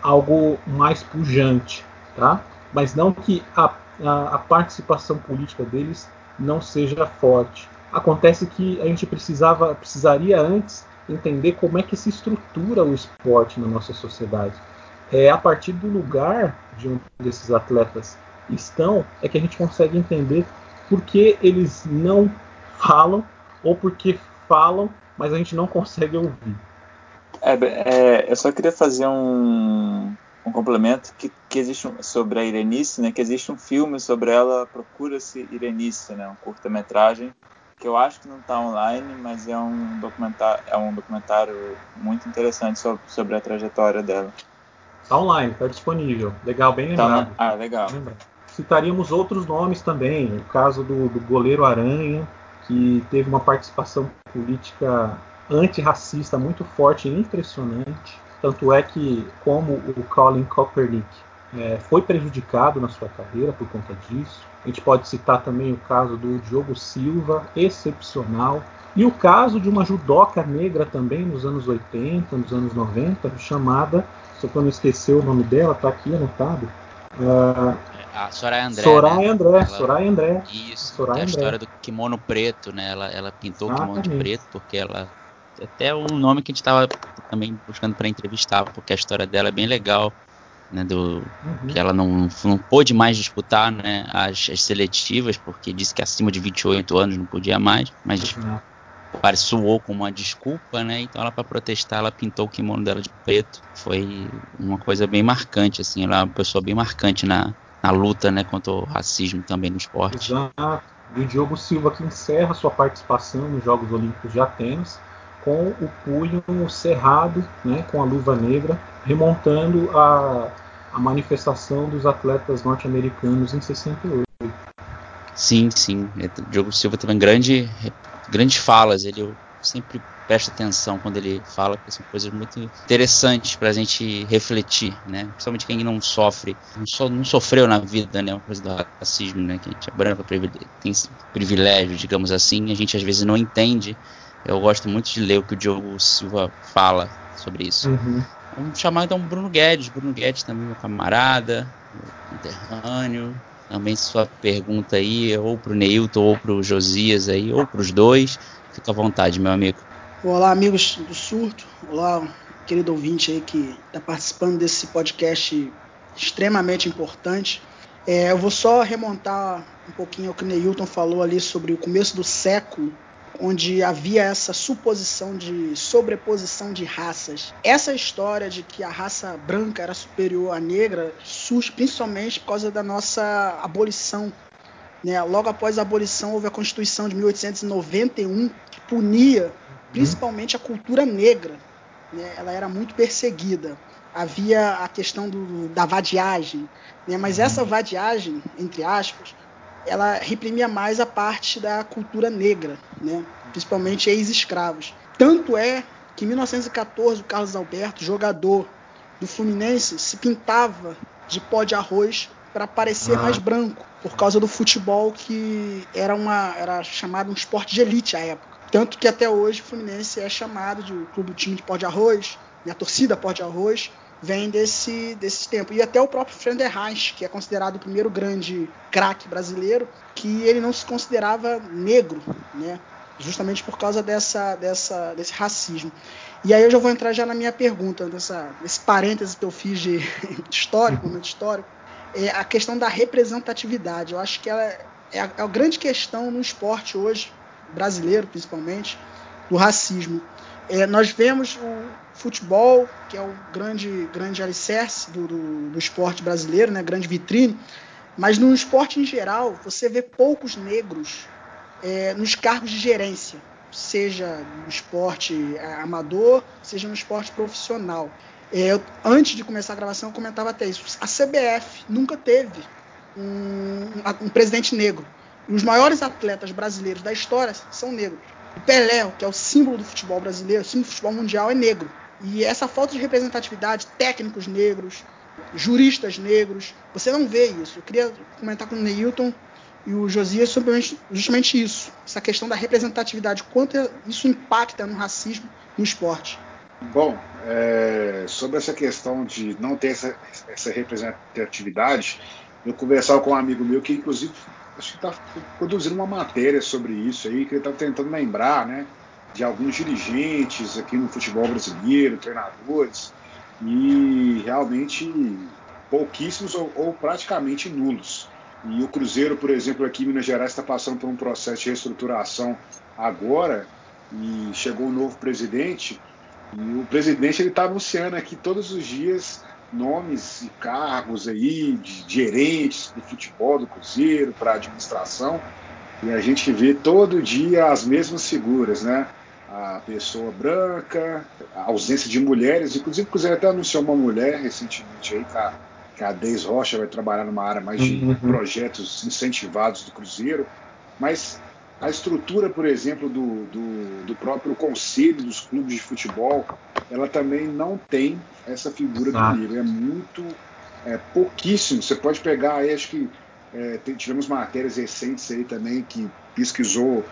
[SPEAKER 3] algo mais pujante. Tá? Mas não que a, a, a participação política deles não seja forte. Acontece que a gente precisava, precisaria antes entender como é que se estrutura o esporte na nossa sociedade. É a partir do lugar de onde esses atletas estão é que a gente consegue entender por que eles não falam ou por que falam, mas a gente não consegue ouvir.
[SPEAKER 6] É, é, eu só queria fazer um, um complemento que, que existe um, sobre a Irenice, né? Que existe um filme sobre ela, procura-se Irenice, né? Um curta-metragem que eu acho que não está online, mas é um documentário, é um documentário muito interessante sobre, sobre a trajetória dela.
[SPEAKER 3] Está online, está disponível. Legal, bem tá lembrado.
[SPEAKER 6] Tá, ah, legal.
[SPEAKER 3] citaríamos outros nomes também, o caso do, do goleiro Aranha, que teve uma participação política antirracista muito forte e impressionante. Tanto é que, como o Colin Kaepernick é, foi prejudicado na sua carreira por conta disso. A gente pode citar também o caso do Diogo Silva, excepcional. E o caso de uma judoca negra também nos anos 80, nos anos 90, chamada, só que eu não esqueci o nome dela, está aqui anotado.
[SPEAKER 2] Uh, a Soraya André.
[SPEAKER 3] Soraya
[SPEAKER 2] né?
[SPEAKER 3] André, ela, Soraya André.
[SPEAKER 2] Isso,
[SPEAKER 3] Soraya
[SPEAKER 2] a
[SPEAKER 3] André.
[SPEAKER 2] história do kimono preto, né? Ela, ela pintou o kimono de
[SPEAKER 3] Exatamente.
[SPEAKER 2] preto porque ela. Até o nome que a gente estava também buscando para entrevistar, porque a história dela é bem legal. Né, do,
[SPEAKER 3] Uhum.
[SPEAKER 2] que ela não, não pôde mais disputar né, as, as seletivas, porque disse que acima de 28 anos não podia mais, mas parece soou como uma desculpa, né? Então ela para protestar, ela pintou o kimono dela de preto. Foi uma coisa bem marcante, assim, ela é uma pessoa bem marcante na, na luta, né, contra o racismo também no esporte.
[SPEAKER 3] Exato. E o Diogo Silva que encerra sua participação nos Jogos Olímpicos de Atenas com o punho cerrado, né, com a luva negra, remontando a, a manifestação dos atletas norte-americanos em 68.
[SPEAKER 2] Sim, sim. É, O Diogo Silva também grande, grandes falas. Ele sempre presta atenção quando ele fala, porque são coisas muito interessantes para a gente refletir, né? Principalmente quem não sofre, não, so, não sofreu na vida, né? Uma coisa do racismo, né? Que a gente é branco, tem esse privilégio, digamos assim, a gente às vezes não entende. Eu gosto muito de ler o que o Diogo Silva fala sobre isso.
[SPEAKER 3] Uhum.
[SPEAKER 2] Um chamado é um Bruno Guedes. Bruno Guedes também, meu camarada, meu conterrâneo. Também sua pergunta aí, ou pro Neilton, ou pro Josias aí, ou pros dois. Fica à vontade, meu amigo.
[SPEAKER 7] Olá, amigos do Surto. Olá, querido ouvinte aí que está participando desse podcast extremamente importante. É, eu vou só remontar um pouquinho ao que o Neilton falou ali sobre o começo do século, onde havia essa suposição de sobreposição de raças. Essa história de que a raça branca era superior à negra surge principalmente por causa da nossa abolição. Né? Logo após a abolição, houve a Constituição de 1891, que punia principalmente a cultura negra. Né? Ela era muito perseguida. Havia a questão do, da vadiagem, né? mas essa vadiagem, entre aspas, ela reprimia mais a parte da cultura negra, né? principalmente ex-escravos. Tanto é que em 1914 o Carlos Alberto, jogador do Fluminense, se pintava de pó de arroz para parecer
[SPEAKER 3] Ah.
[SPEAKER 7] mais branco, por causa do futebol que era, uma, era chamado um esporte de elite à época. Tanto que até hoje o Fluminense é chamado de clube do time de pó de arroz, e a torcida pó de arroz vem desse, desse tempo. E até o próprio Frenderreich, que é considerado o primeiro grande craque brasileiro, que ele não se considerava negro, né? justamente por causa dessa, dessa, desse racismo. E aí eu já vou entrar já na minha pergunta, nessa, nesse parêntese que eu fiz de, de histórico, momento histórico, é a questão da representatividade. Eu acho que ela é a, é a grande questão no esporte hoje, brasileiro principalmente, do racismo. É, nós vemos o futebol, que é o grande, grande alicerce do, do, do esporte brasileiro, né, grande vitrine, mas no esporte em geral, você vê poucos negros é, nos cargos de gerência, seja no esporte é, amador, seja no esporte profissional. É, eu, antes de começar a gravação, eu comentava até isso. A CBF nunca teve um, um presidente negro. E os maiores atletas brasileiros da história são negros. O Pelé, que é o símbolo do futebol brasileiro, o símbolo do futebol mundial, é negro. E essa falta de representatividade, técnicos negros, juristas negros, você não vê isso. Eu queria comentar com o Neilton e o Josias sobre justamente isso, essa questão da representatividade, quanto isso impacta no racismo no esporte.
[SPEAKER 4] Bom, é, sobre essa questão de não ter essa, essa, representatividade, eu conversava com um amigo meu que, inclusive, acho que está produzindo uma matéria sobre isso aí, que ele está tentando lembrar, né, de alguns dirigentes aqui no futebol brasileiro, treinadores, e realmente pouquíssimos ou, ou praticamente nulos. E o Cruzeiro, por exemplo, aqui em Minas Gerais está passando por um processo de reestruturação agora e chegou um novo presidente e o presidente ele está anunciando aqui todos os dias nomes e cargos aí de gerentes do futebol do Cruzeiro para administração e a gente vê todo dia as mesmas figuras, né? A pessoa branca, a ausência de mulheres, inclusive o Cruzeiro até anunciou uma mulher recentemente aí, tá, que a Deis Rocha vai trabalhar numa área mais de uhum. projetos incentivados do Cruzeiro, mas a estrutura, por exemplo, do, do, do, próprio conselho dos clubes de futebol, ela também não tem essa figura do Niro. É muito, é pouquíssimo. Você pode pegar aí, acho que é, tivemos matérias recentes aí também que pesquisou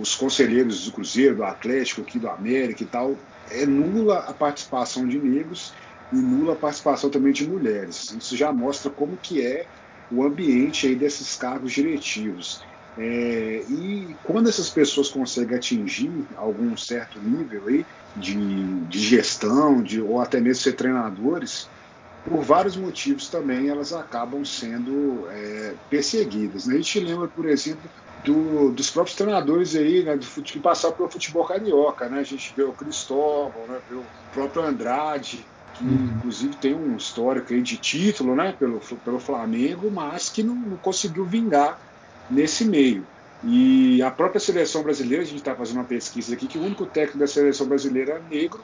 [SPEAKER 4] os conselheiros do Cruzeiro, do Atlético, aqui do América e tal. É nula a participação de negros e nula a participação também de mulheres. Isso já mostra como que é o ambiente aí desses cargos diretivos. É, e quando essas pessoas conseguem atingir algum certo nível aí de, de gestão, de, ou até mesmo ser treinadores, por vários motivos também elas acabam sendo é, perseguidas. Né? A gente lembra, por exemplo, do, dos próprios treinadores aí, né, do, que passaram pelo futebol carioca. Né? A gente vê o Cristóvão, né, vê o próprio Andrade, que uhum. inclusive tem um histórico aí de título né, pelo, pelo Flamengo, mas que não, não conseguiu vingar nesse meio. E a própria seleção brasileira, a gente está fazendo uma pesquisa aqui, que o único técnico da seleção brasileira é negro,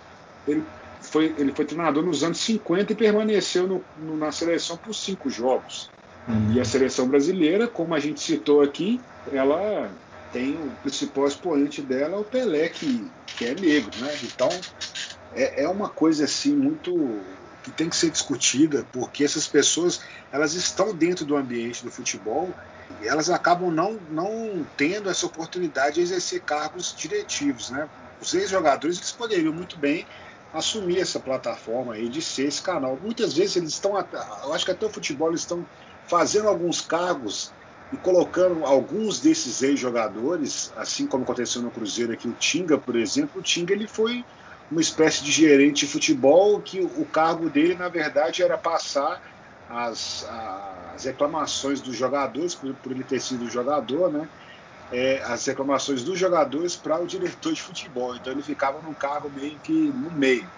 [SPEAKER 4] ele foi, ele foi treinador nos anos 50 e permaneceu no, no, na seleção por cinco jogos. Uhum. E a seleção brasileira, como a gente citou aqui, ela tem o principal expoente dela, o Pelé, que, que é negro. Né? Então, é, é uma coisa assim muito que tem que ser discutida, porque essas pessoas elas estão dentro do ambiente do futebol elas acabam não, não tendo essa oportunidade de exercer cargos diretivos. Né? Os ex-jogadores eles poderiam muito bem assumir essa plataforma aí de ser esse canal. Muitas vezes eles estão, eu acho que até o futebol eles estão fazendo alguns cargos e colocando alguns desses ex-jogadores, assim como aconteceu no Cruzeiro aqui, o Tinga, por exemplo, o Tinga ele foi uma espécie de gerente de futebol que o cargo dele, na verdade, era passar as, as reclamações dos jogadores, por, por, ele ter sido jogador, né? É, as reclamações dos jogadores para o diretor de futebol. Então ele ficava num cargo meio que no meio.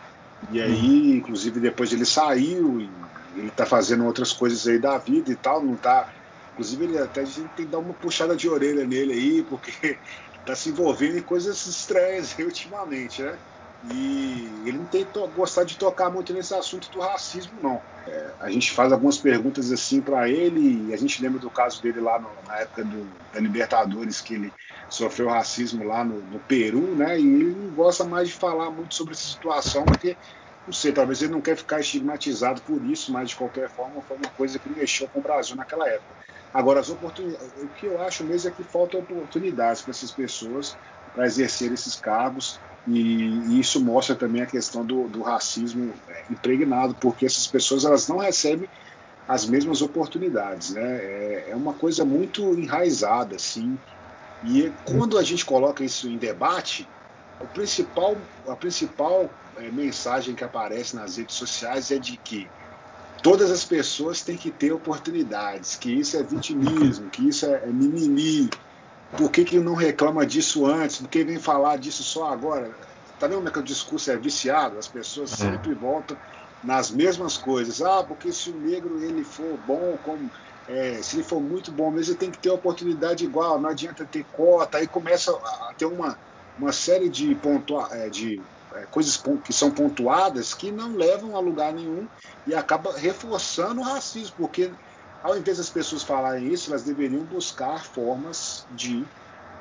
[SPEAKER 4] E aí, inclusive, depois ele saiu e ele está fazendo outras coisas aí da vida e tal, não tá. Inclusive, ele até a gente tem que dar uma puxada de orelha nele aí, porque está se envolvendo em coisas estranhas aí, ultimamente, né? E ele não tem gostado de tocar muito nesse assunto do racismo, não. É, a gente faz algumas perguntas assim para ele, e a gente lembra do caso dele lá no, na época do, da Libertadores, que ele sofreu racismo lá no, no, Peru, né? E ele não gosta mais de falar muito sobre essa situação, porque, não sei, talvez ele não quer ficar estigmatizado por isso, mas de qualquer forma foi uma coisa que mexeu com o Brasil naquela época. Agora, as oportunidades, o que eu acho mesmo é que falta oportunidades para essas pessoas para exercer esses cargos e, isso mostra também a questão do, do racismo é, impregnado, porque essas pessoas elas não recebem as mesmas oportunidades, né? É, é uma coisa muito enraizada, assim. E quando a gente coloca isso em debate, o principal, a principal é, mensagem que aparece nas redes sociais é de que todas as pessoas têm que ter oportunidades, que isso é vitimismo, que isso é, é mimimi, por que, que não reclama disso antes? Por que vem falar disso só agora? Tá vendo como é que o discurso é viciado? As pessoas é. sempre voltam nas mesmas coisas. Ah, porque se o negro ele for bom, como, é, se ele for muito bom mesmo, ele tem que ter oportunidade igual, não adianta ter cota. Aí começa a ter uma, uma série de, pontua, é, de é, coisas que são pontuadas que não levam a lugar nenhum e acaba reforçando o racismo, porque ao invés das pessoas falarem isso, elas deveriam buscar formas de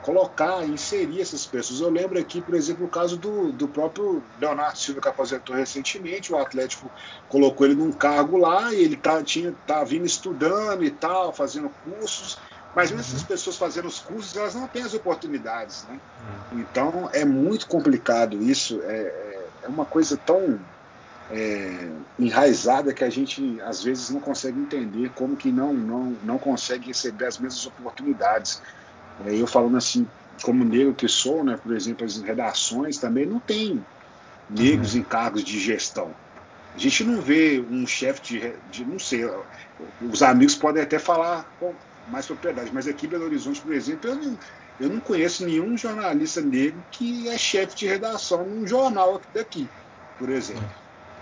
[SPEAKER 4] colocar, inserir essas pessoas. Eu lembro aqui, por exemplo, o caso do, do próprio Leonardo Silva, que aposentou recentemente, o Atlético colocou ele num cargo lá e ele tá, tinha, tá vindo estudando e tal, fazendo cursos, mas mesmo essas pessoas fazendo os cursos, elas não têm as oportunidades. Né? Então é muito complicado isso, é, é, é uma coisa tão é, enraizada que a gente às vezes não consegue entender como que não não não consegue receber as mesmas oportunidades. É, eu falando assim, como negro que sou, né, por exemplo, as redações também não tem negros uhum. em cargos de gestão. A gente não vê um chefe de, de, não sei, os amigos podem até falar mais propriedade, mas aqui em Belo Horizonte, por exemplo, eu não, eu não conheço nenhum jornalista negro que é chefe de redação num jornal daqui, por exemplo.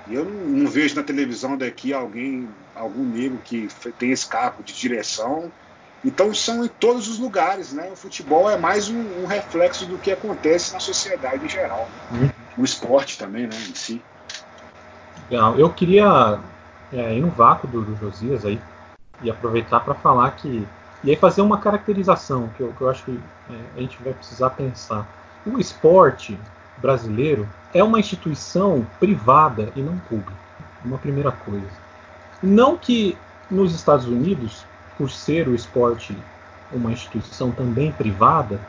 [SPEAKER 4] E eu não, não, vejo na televisão daqui alguém, algum negro que tem esse cargo de direção. Então são em todos os lugares, né? O futebol é mais um, um reflexo do que acontece na sociedade em geral. Uhum. O esporte também, né, em si.
[SPEAKER 3] Legal. Eu queria é, ir no vácuo do, do Josias aí e aproveitar para falar que e aí fazer uma caracterização que eu, que eu acho que é, a gente vai precisar pensar. O esporte brasileiro é uma instituição privada e não pública. Uma primeira coisa. Não que nos Estados Unidos, por ser o esporte uma instituição também privada,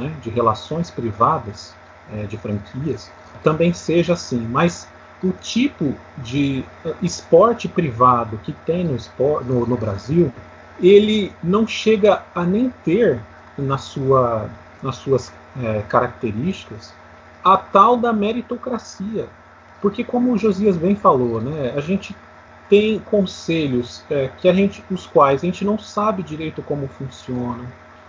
[SPEAKER 3] né, de relações privadas, é, de franquias, também seja assim, mas o tipo de uh, esporte privado que tem no, esporte, no, no Brasil, ele não chega a nem ter na sua, nas suas é, características a tal da meritocracia. Porque como o Josias bem falou, né, a gente tem conselhos é, que a gente, os quais a gente não sabe direito como funcionam.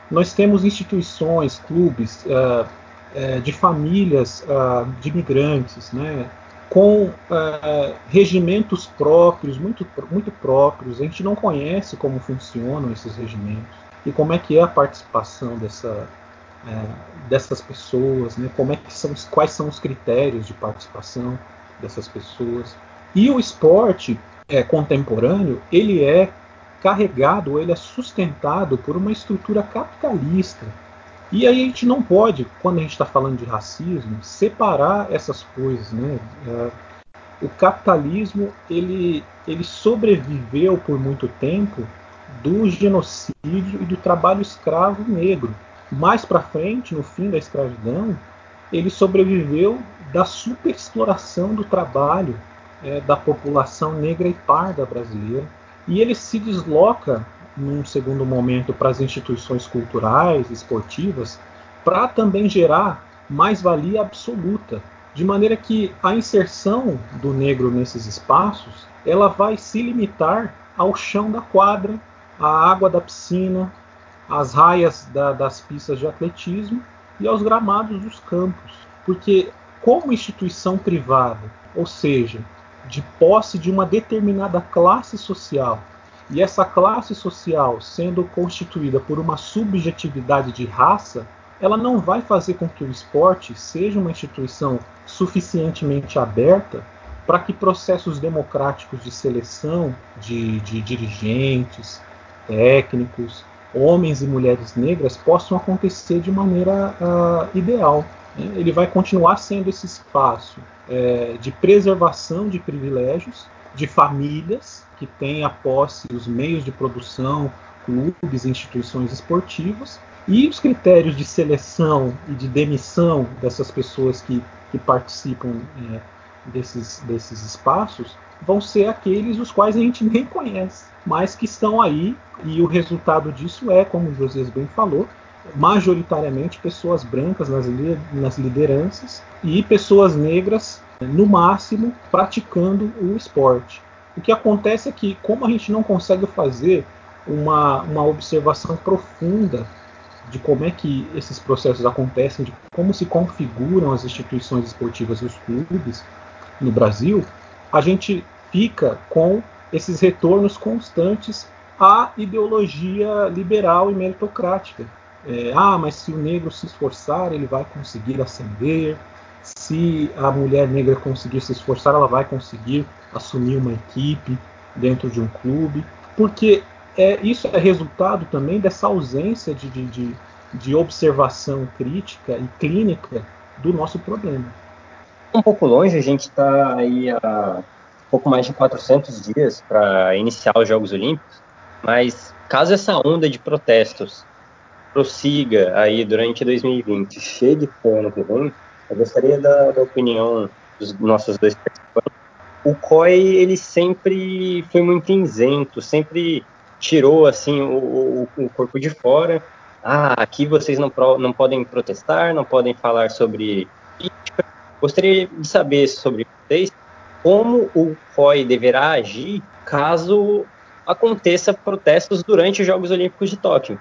[SPEAKER 3] Nós temos instituições, clubes é, é, de famílias é, de imigrantes, né, com é, regimentos próprios, muito, muito próprios. A gente não conhece como funcionam esses regimentos e como é que é a participação dessa, é, dessas pessoas, né, como é que são, quais são os critérios de participação dessas pessoas. E o esporte é, contemporâneo, ele é carregado, ele é sustentado por uma estrutura capitalista. E aí a gente não pode, quando a gente está falando de racismo, separar essas coisas. Né? É, o capitalismo ele, ele sobreviveu por muito tempo do genocídio e do trabalho escravo negro. Mais para frente, no fim da escravidão, ele sobreviveu da superexploração do trabalho é, da população negra e parda brasileira. E ele se desloca, num segundo momento, para as instituições culturais, esportivas, para também gerar mais-valia absoluta, de maneira que a inserção do negro nesses espaços ela vai se limitar ao chão da quadra, à água da piscina, às raias da, das pistas de atletismo e aos gramados dos campos, porque como instituição privada, ou seja, de posse de uma determinada classe social, e essa classe social sendo constituída por uma subjetividade de raça, ela não vai fazer com que o esporte seja uma instituição suficientemente aberta para que processos democráticos de seleção de, de dirigentes, técnicos, homens e mulheres negras possam acontecer de maneira uh, ideal. Né? Ele vai continuar sendo esse espaço é, de preservação de privilégios de famílias que têm a posse os meios de produção, clubes, instituições esportivas, e os critérios de seleção e de demissão dessas pessoas que, que participam é, desses, desses espaços vão ser aqueles os quais a gente nem conhece, mas que estão aí, e o resultado disso é, como o Josias bem falou, majoritariamente pessoas brancas nas, nas lideranças e pessoas negras, no máximo, praticando o esporte. O que acontece é que, como a gente não consegue fazer uma, uma observação profunda de como é que esses processos acontecem, de como se configuram as instituições esportivas e os clubes no Brasil, a gente fica com esses retornos constantes à ideologia liberal e meritocrática, é, ah, mas se o negro se esforçar, ele vai conseguir ascender. Se a mulher negra conseguir se esforçar, ela vai conseguir assumir uma equipe dentro de um clube. Porque é, isso é resultado também dessa ausência de, de, de, de observação crítica e clínica do nosso problema.
[SPEAKER 5] Um pouco longe, a gente está aí há pouco mais de 400 dias para iniciar os Jogos Olímpicos, mas caso essa onda de protestos prossiga aí durante 2020, chegue para o ano que vem, eu gostaria da, da opinião dos nossos dois participantes. O COI, ele sempre foi muito isento, sempre tirou assim o, o, o corpo de fora. Ah, aqui vocês não, pro, não podem protestar, não podem falar sobre política. Gostaria de saber sobre vocês como o COI deverá agir caso aconteça protestos durante os Jogos Olímpicos de Tóquio.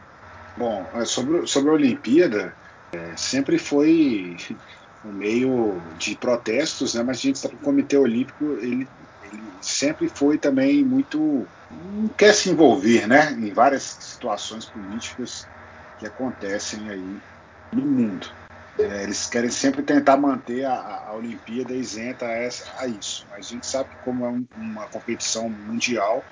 [SPEAKER 4] Bom, é, sobre, sobre a Olimpíada, é, sempre foi um meio de protestos, né? mas a gente sabe que o Comitê Olímpico ele, ele sempre foi também muito. não quer se envolver né? em várias situações políticas que acontecem aí no mundo. é, eles querem sempre tentar manter a, a Olimpíada isenta a, essa, a, isso. Mas a gente sabe que como é um, uma competição mundial,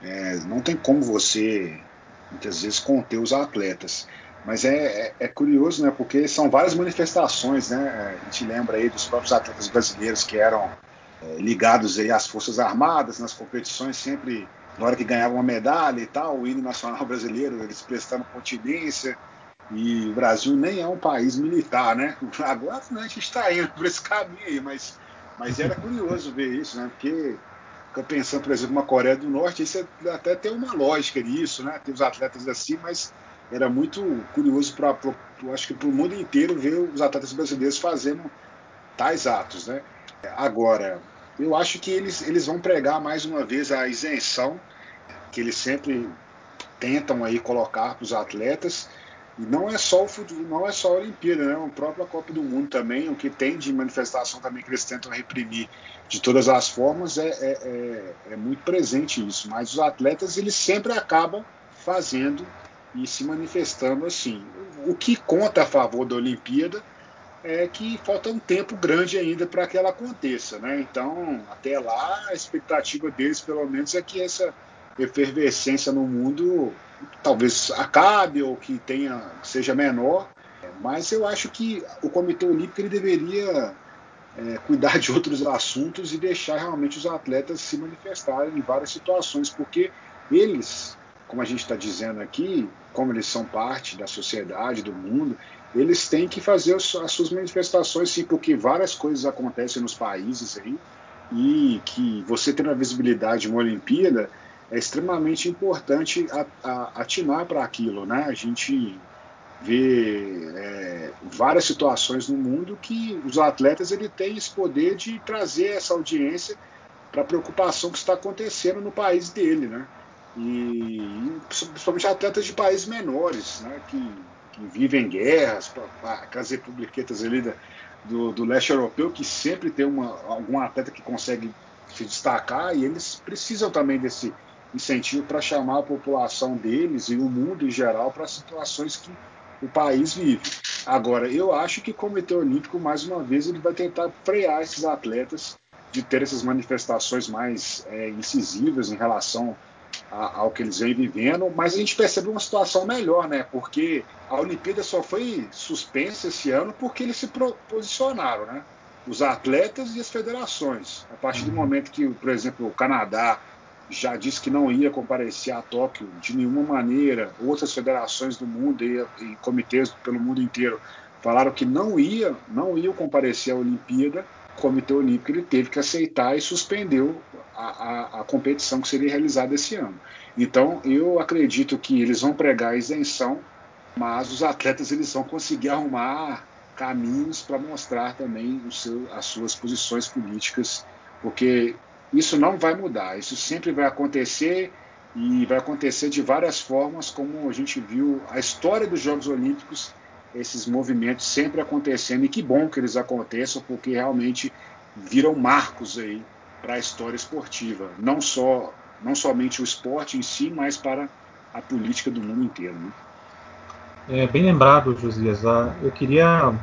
[SPEAKER 4] é, não tem como você muitas vezes conter os atletas. Mas é, é, é, curioso, né? Porque são várias manifestações, né? A gente lembra aí dos próprios atletas brasileiros que eram é, ligados aí às forças armadas nas competições, sempre na hora que ganhavam uma medalha e tal, o hino nacional brasileiro, eles prestando continência. E o Brasil nem é um país militar, né? Agora né, a gente está indo por esse caminho aí, mas, mas era curioso ver isso, né? Porque fica pensando, por exemplo, uma Coreia do Norte, isso é, até tem uma lógica nisso, né? Tem os atletas assim, mas era muito curioso para, acho que para o mundo inteiro ver os atletas brasileiros fazendo tais atos, né? Agora, eu acho que eles, eles vão pregar mais uma vez a isenção que eles sempre tentam aí colocar para os atletas e não é só o futebol, não é só a Olimpíada, né? A própria Copa do Mundo também, o que tem de manifestação também que eles tentam reprimir de todas as formas é, é, é, é muito presente isso. Mas os atletas eles sempre acabam fazendo e se manifestando assim. O que conta a favor da Olimpíada é que falta um tempo grande ainda para que ela aconteça, né? Então, até lá, a expectativa deles, pelo menos, é que essa efervescência no mundo talvez acabe ou que tenha seja menor, mas eu acho que o Comitê Olímpico ele deveria é, cuidar de outros assuntos e deixar realmente os atletas se manifestarem em várias situações, porque eles, como a gente está dizendo aqui, como eles são parte da sociedade, do mundo, eles têm que fazer as suas manifestações, sim, porque várias coisas acontecem nos países aí e que você tendo a visibilidade de uma Olimpíada é extremamente importante atinar para aquilo, né? A gente vê é, várias situações no mundo que os atletas ele têm esse poder de trazer essa audiência para a preocupação que está acontecendo no país dele, né? E principalmente atletas de países menores, né? Que, que vivem guerras, aquelas republiquetas ali da, do, do leste europeu que sempre tem uma, algum atleta que consegue se destacar e eles precisam também desse incentivo para chamar a população deles e o mundo em geral para situações que o país vive. Agora, eu acho que o Comitê Olímpico, mais uma vez, ele vai tentar frear esses atletas de ter essas manifestações mais é, incisivas em relação ao que eles vêm vivendo, mas a gente percebe uma situação melhor, né? Porque a Olimpíada só foi suspensa esse ano porque eles se posicionaram, né? Os atletas e as federações. A partir do uhum. momento que, por exemplo, o Canadá já disse que não ia comparecer a Tóquio de nenhuma maneira. Outras federações do mundo e, e comitês pelo mundo inteiro falaram que não ia, não iam comparecer à Olimpíada. O Comitê Olímpico ele teve que aceitar e suspendeu a, a, a, competição que seria realizada esse ano. Então, eu acredito que eles vão pregar a isenção, mas os atletas eles vão conseguir arrumar caminhos para mostrar também seu, as suas posições políticas, porque isso não vai mudar, isso sempre vai acontecer e vai acontecer de várias formas, como a gente viu a história dos Jogos Olímpicos, esses movimentos sempre acontecendo, e que bom que eles aconteçam, porque realmente viram marcos aí para a história esportiva, não só não somente o esporte em si, mas para a política do mundo inteiro. Né?
[SPEAKER 3] É, bem lembrado, Josias. Ah, eu queria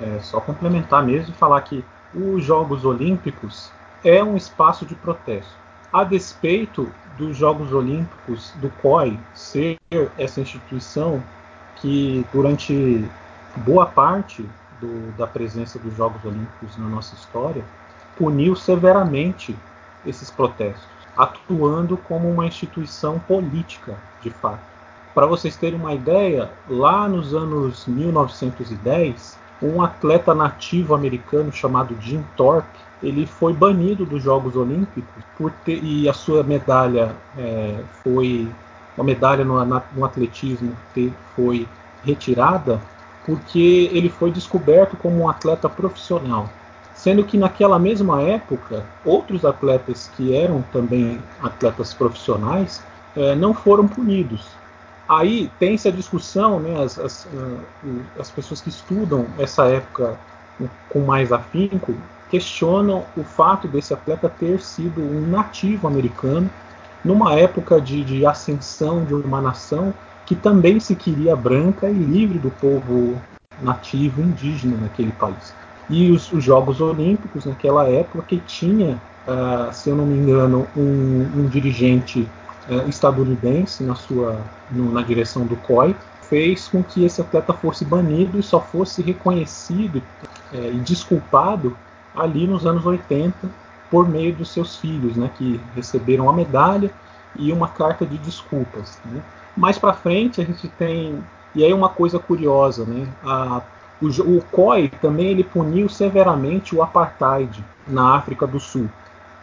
[SPEAKER 3] é, só complementar mesmo e falar que os Jogos Olímpicos é um espaço de protesto. A despeito dos Jogos Olímpicos, do COI, ser essa instituição que, durante boa parte do, da presença dos Jogos Olímpicos na nossa história, puniu severamente esses protestos, atuando como uma instituição política, de fato. Para vocês terem uma ideia, lá nos anos 1910, um atleta nativo americano chamado Jim Thorpe ele foi banido dos Jogos Olímpicos por ter, e a sua medalha é, foi uma medalha no, no atletismo foi retirada porque ele foi descoberto como um atleta profissional, sendo que naquela mesma época outros atletas que eram também atletas profissionais é, não foram punidos. Aí tem essa discussão, né, as, as, as pessoas que estudam essa época com mais afinco questionam o fato desse atleta ter sido um nativo americano numa época de, de ascensão de uma nação que também se queria branca e livre do povo nativo indígena naquele país. E os, os Jogos Olímpicos, naquela época, que tinha, uh, se eu não me engano, um, um dirigente uh, estadunidense na, sua, no, na direção do COI, fez com que esse atleta fosse banido e só fosse reconhecido uh, e desculpado ali nos anos 80 por meio dos seus filhos, né, que receberam a medalha e uma carta de desculpas. Né. Mais para frente a gente tem e aí uma coisa curiosa, né, a o, o COI também ele puniu severamente o apartheid na África do Sul,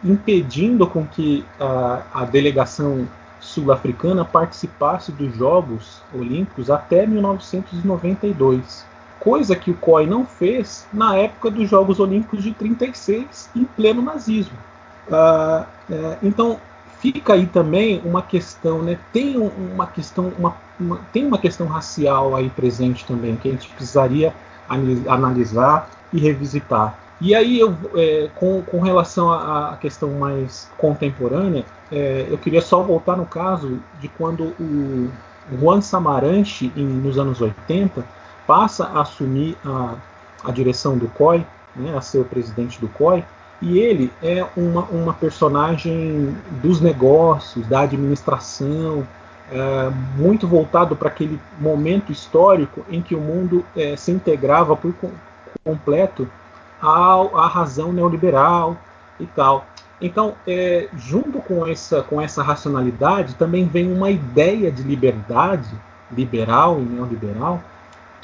[SPEAKER 3] impedindo com que a, a delegação sul-africana participasse dos Jogos Olímpicos até 1992, coisa que o COI não fez na época dos Jogos Olímpicos de 36, em pleno nazismo. Uh, é, então fica aí também uma questão, né? Tem uma questão, uma, uma, tem uma questão racial aí presente também que a gente precisaria analisar e revisitar. E aí, eu, é, com, com, relação à questão mais contemporânea, é, eu queria só voltar no caso de quando o Juan Samaranch, em, nos anos 80, passa a assumir a, a direção do COI, né, a ser o presidente do COI, e ele é uma, uma personagem dos negócios, da administração, é, muito voltado para aquele momento histórico em que o mundo é, se integrava por completo à, à, razão neoliberal e tal. Então, é, junto com essa, com essa racionalidade, também vem uma ideia de liberdade liberal e neoliberal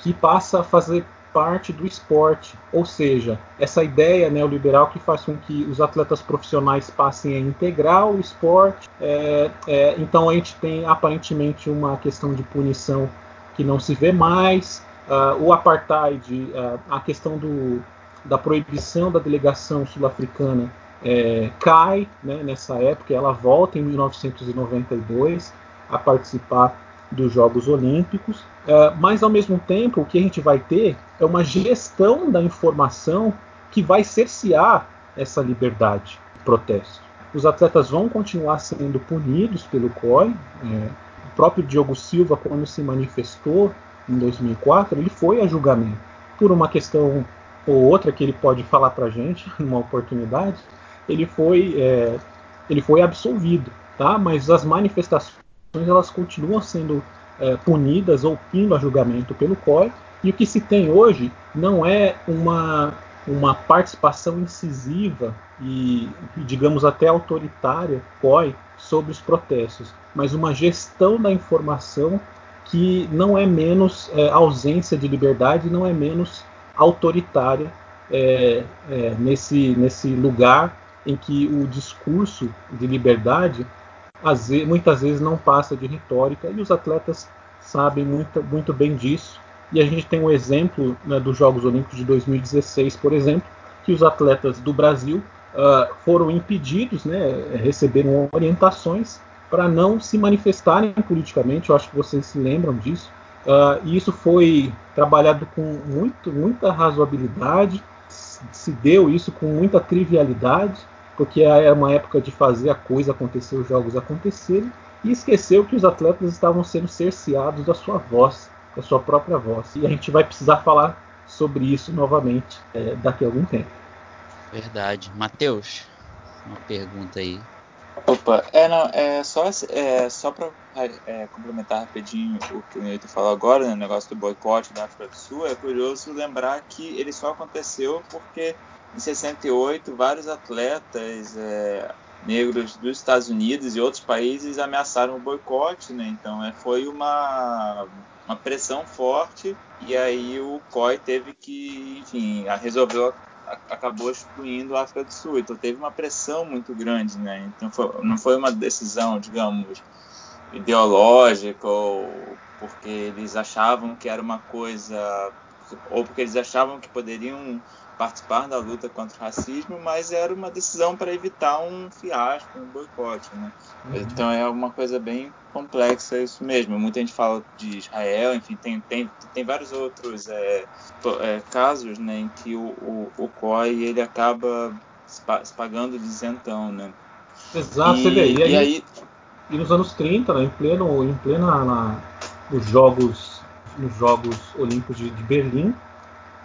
[SPEAKER 3] que passa a fazer parte do esporte, ou seja, essa ideia neoliberal que faz com que os atletas profissionais passem a integrar o esporte. É, é, então a gente tem aparentemente uma questão de punição que não se vê mais, uh, o apartheid, uh, a questão do, da proibição da delegação sul-africana é, cai né, nessa época, ela volta em 1992 a participar dos Jogos Olímpicos, uh, mas ao mesmo tempo o que a gente vai ter é uma gestão da informação que vai cercear essa liberdade de protesto. Os atletas vão continuar sendo punidos pelo COI. É, o próprio Diogo Silva, quando se manifestou em 2004, ele foi a julgamento por uma questão ou outra que ele pode falar para a gente numa oportunidade. Ele foi é, ele foi absolvido, tá? Mas as manifestações elas continuam sendo é, punidas ou indo a julgamento pelo COI, e o que se tem hoje não é uma, uma participação incisiva e, digamos, até autoritária COI sobre os protestos, mas uma gestão da informação que não é menos é, ausência de liberdade, não é menos autoritária é, é, nesse, nesse lugar em que o discurso de liberdade muitas vezes não passa de retórica e os atletas sabem muito, muito bem disso. E a gente tem um exemplo né, dos Jogos Olímpicos de 2016, por exemplo, que os atletas do Brasil uh, foram impedidos, né, receberam orientações para não se manifestarem politicamente. Eu acho que vocês se lembram disso. Uh, e isso foi trabalhado com muito, muita razoabilidade, se deu isso com muita trivialidade porque é uma época de fazer a coisa acontecer, os jogos acontecerem, e esqueceu que os atletas estavam sendo cerceados da sua voz, da sua própria voz. E a gente vai precisar falar sobre isso novamente é, daqui a algum tempo.
[SPEAKER 2] Verdade. Matheus, uma pergunta aí.
[SPEAKER 6] Opa, é, não, é só, é, só para é, complementar rapidinho o que o Neito falou agora, né, o negócio do boicote da África do Sul, é curioso lembrar que ele só aconteceu porque em 68, vários atletas é, negros dos Estados Unidos e outros países ameaçaram o boicote, né? Então é, foi uma, uma pressão forte e aí o COI teve que, enfim, resolveu acabou excluindo a África do Sul. Então teve uma pressão muito grande, né? Então foi, não foi uma decisão, digamos, ideológica ou porque eles achavam que era uma coisa ou porque eles achavam que poderiam participar da luta contra o racismo, mas era uma decisão para evitar um fiasco, um boicote, né? Uhum. Então é uma coisa bem complexa isso mesmo. Muita gente fala de Israel, enfim, tem, tem, tem vários outros é, é, casos né, em que o, o, o COI ele acaba se pagando de isentão, né?
[SPEAKER 3] Exato, e, você vê. E aí, e, aí, e nos anos 30, né, em pleno, em plena na, os jogos nos Jogos Olímpicos de, de Berlim.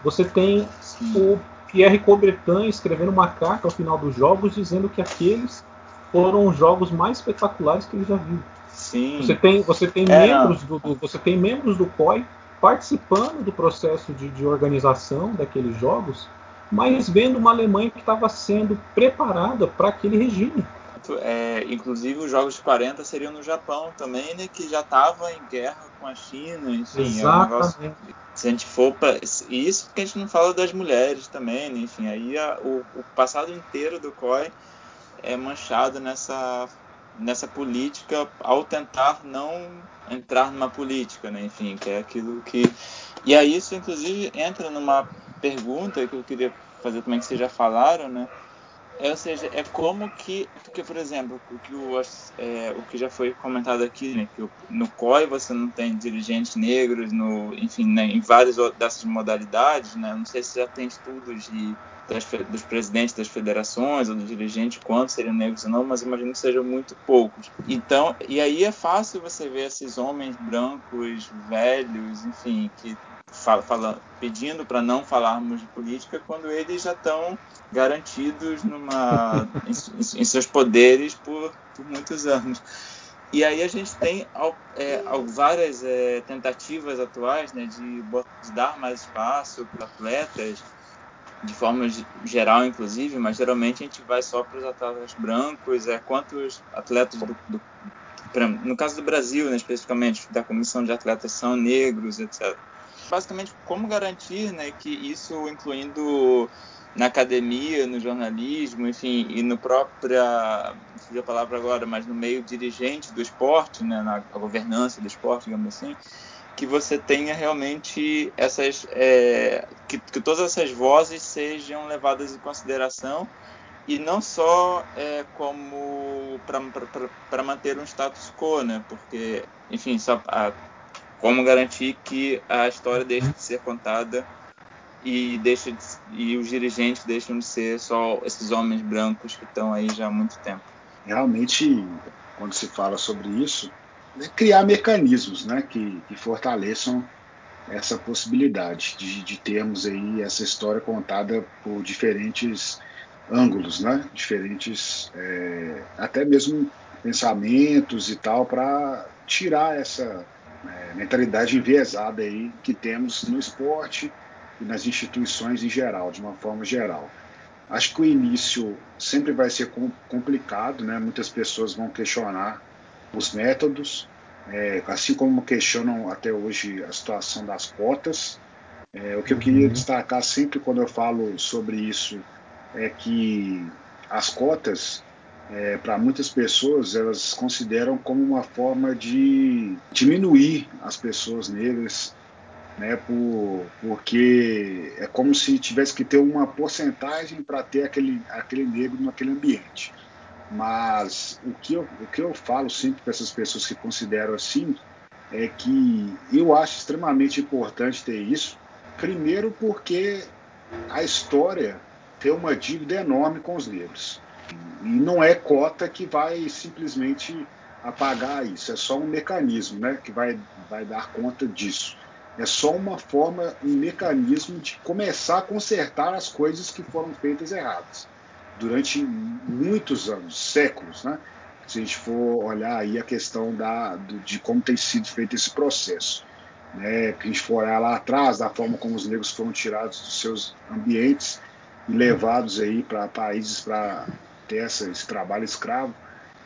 [SPEAKER 3] Você tem o Pierre Coubertin escrevendo uma carta ao final dos jogos dizendo que aqueles foram os jogos mais espetaculares que ele já viu.
[SPEAKER 6] Sim.
[SPEAKER 3] Você tem, você tem
[SPEAKER 6] É,
[SPEAKER 3] membros do, do- você tem membros do COI participando do processo de, de organização daqueles jogos, mas vendo uma Alemanha que estava sendo preparada para aquele regime.
[SPEAKER 6] É, inclusive os Jogos de 40 seriam no Japão também, né? Que já estava em guerra com a China, enfim, é um negócio.
[SPEAKER 3] Exatamente.
[SPEAKER 6] Se a gente for para isso porque a gente não fala das mulheres também, né? enfim, aí a- o, o passado inteiro do COI é manchado nessa nessa política ao tentar não entrar numa política, né? Enfim, que é aquilo que e aí isso inclusive entra numa pergunta que eu queria fazer também que vocês já falaram, né? É, ou seja, é como que, porque por exemplo, o que, o, é, o que já foi comentado aqui, né, que no COI você não tem dirigentes negros, no, enfim, né, em várias dessas modalidades, né, não sei se já tem estudos de, das dos presidentes das federações ou dos dirigentes quantos seriam negros ou não, mas imagino que sejam muito poucos. Então, e aí é fácil você ver esses homens brancos, velhos, enfim, que fala, fala- pedindo para não falarmos de política quando eles já estão garantidos numa, em, em- seus poderes por, por muitos anos. E aí a gente tem é, várias é, tentativas atuais né, de, de dar mais espaço para atletas, de forma ge- geral, inclusive, mas geralmente a gente vai só para os atletas brancos. É, quantos atletas do, do no caso do Brasil, né, especificamente, da comissão de atletas são negros, etc. Basicamente, como garantir né, que isso, incluindo na academia, no jornalismo, enfim, e no própria, não a palavra agora, mas no meio dirigente do esporte, né, na governança do esporte, digamos assim, que você tenha realmente essas, é, que, que todas essas vozes sejam levadas em consideração e não só é, como para manter um status quo, né? Porque, enfim, só a, como garantir que a história deixe de ser contada e deixa de, e os dirigentes deixam de ser só esses homens brancos que estão aí já há muito tempo.
[SPEAKER 4] Realmente, quando se fala sobre isso, criar mecanismos, né, que, que fortaleçam essa possibilidade de, de termos aí essa história contada por diferentes ângulos, né? Diferentes, é, até mesmo pensamentos e tal, para tirar essa é, mentalidade enviesada aí que temos no esporte e nas instituições em geral, de uma forma geral. Acho que o início sempre vai ser complicado, né? Muitas pessoas vão questionar os métodos, é, assim como questionam até hoje a situação das cotas. É, o que eu queria destacar sempre quando eu falo sobre isso é que as cotas, é, para muitas pessoas, elas consideram como uma forma de diminuir as pessoas negras, né, por, porque é como se tivesse que ter uma porcentagem para ter aquele, aquele negro naquele ambiente. Mas o que, eu, o que eu falo sempre para essas pessoas que consideram assim é que eu acho extremamente importante ter isso. Primeiro, porque a história tem uma dívida enorme com os negros. E não é cota que vai simplesmente apagar isso, é só um mecanismo né, que vai, vai dar conta disso. É só uma forma, um mecanismo de começar a consertar as coisas que foram feitas erradas durante muitos anos, séculos, né? Se a gente for olhar aí a questão da, de como tem sido feito esse processo, né? Que a gente for olhar lá atrás da forma como os negros foram tirados dos seus ambientes e levados aí para países para ter essa, esse trabalho escravo.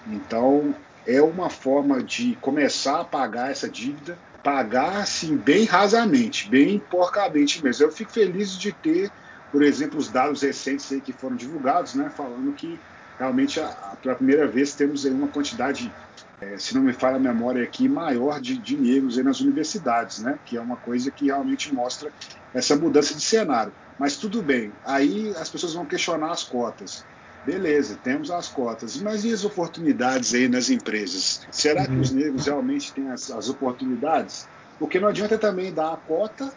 [SPEAKER 4] Então é uma forma de começar a pagar essa dívida, pagar assim bem rasamente, bem porcamente mesmo. Eu fico feliz de ter por exemplo, os dados recentes que foram divulgados, né, falando que realmente a, a, pela primeira vez temos uma quantidade, é, se não me falha a memória aqui, maior de, de negros nas universidades, né, que é uma coisa que realmente mostra essa mudança de cenário. Mas tudo bem, aí as pessoas vão questionar as cotas. Beleza, temos as cotas, mas e as oportunidades aí nas empresas? Será que os negros realmente têm as, as oportunidades? Porque não adianta também dar a cota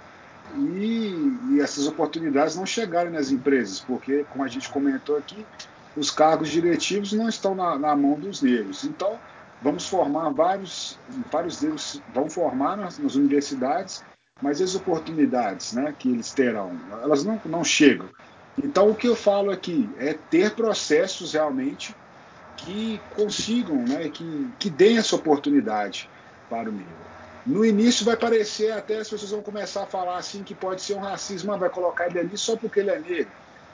[SPEAKER 4] e, e, essas oportunidades não chegarem nas empresas, porque, como a gente comentou aqui, os cargos diretivos não estão na, na mão dos negros. Então, vamos formar vários, vários negros vão formar nas, nas, universidades mas as oportunidades né, que eles terão, elas não, não chegam. Então, o que eu falo aqui é ter processos realmente que consigam, né, que, que deem essa oportunidade para o negro. No início vai parecer, até as pessoas vão começar a falar assim que pode ser um racismo, vai colocar ele ali só porque ele é negro.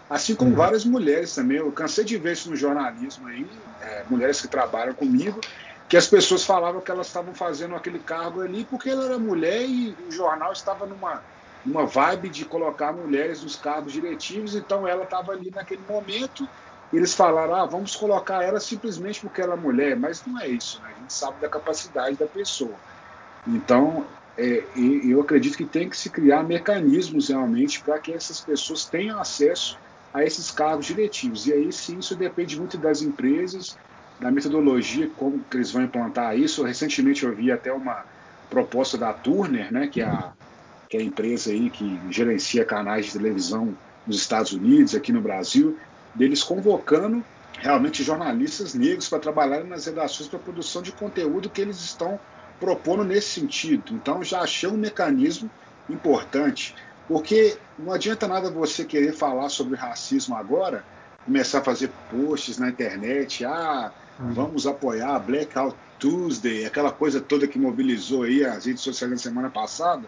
[SPEAKER 4] Assim como uhum. várias mulheres também. Eu cansei de ver isso no jornalismo aí, é, mulheres que trabalham comigo, que as pessoas falavam que elas estavam fazendo aquele cargo ali porque ela era mulher e o jornal estava numa, numa vibe de colocar mulheres nos cargos diretivos, então ela estava ali naquele momento. Eles falaram, ah, vamos colocar ela simplesmente porque ela é mulher, mas não é isso, né? A gente sabe da capacidade da pessoa. Então, é, eu acredito que tem que se criar mecanismos realmente para que essas pessoas tenham acesso a esses cargos diretivos. E aí sim, isso depende muito das empresas, da metodologia, como eles vão implantar isso. Recentemente eu vi até uma proposta da Turner, né, que, é a, que é a empresa aí que gerencia canais de televisão nos Estados Unidos, aqui no Brasil, deles convocando realmente jornalistas negros para trabalharem nas redações para produção de conteúdo que eles estão propondo nesse sentido. Então já achei um mecanismo importante, porque não adianta nada você querer falar sobre racismo agora, começar a fazer posts na internet, ah, uhum. vamos apoiar Blackout Tuesday, aquela coisa toda que mobilizou aí as redes sociais na semana passada,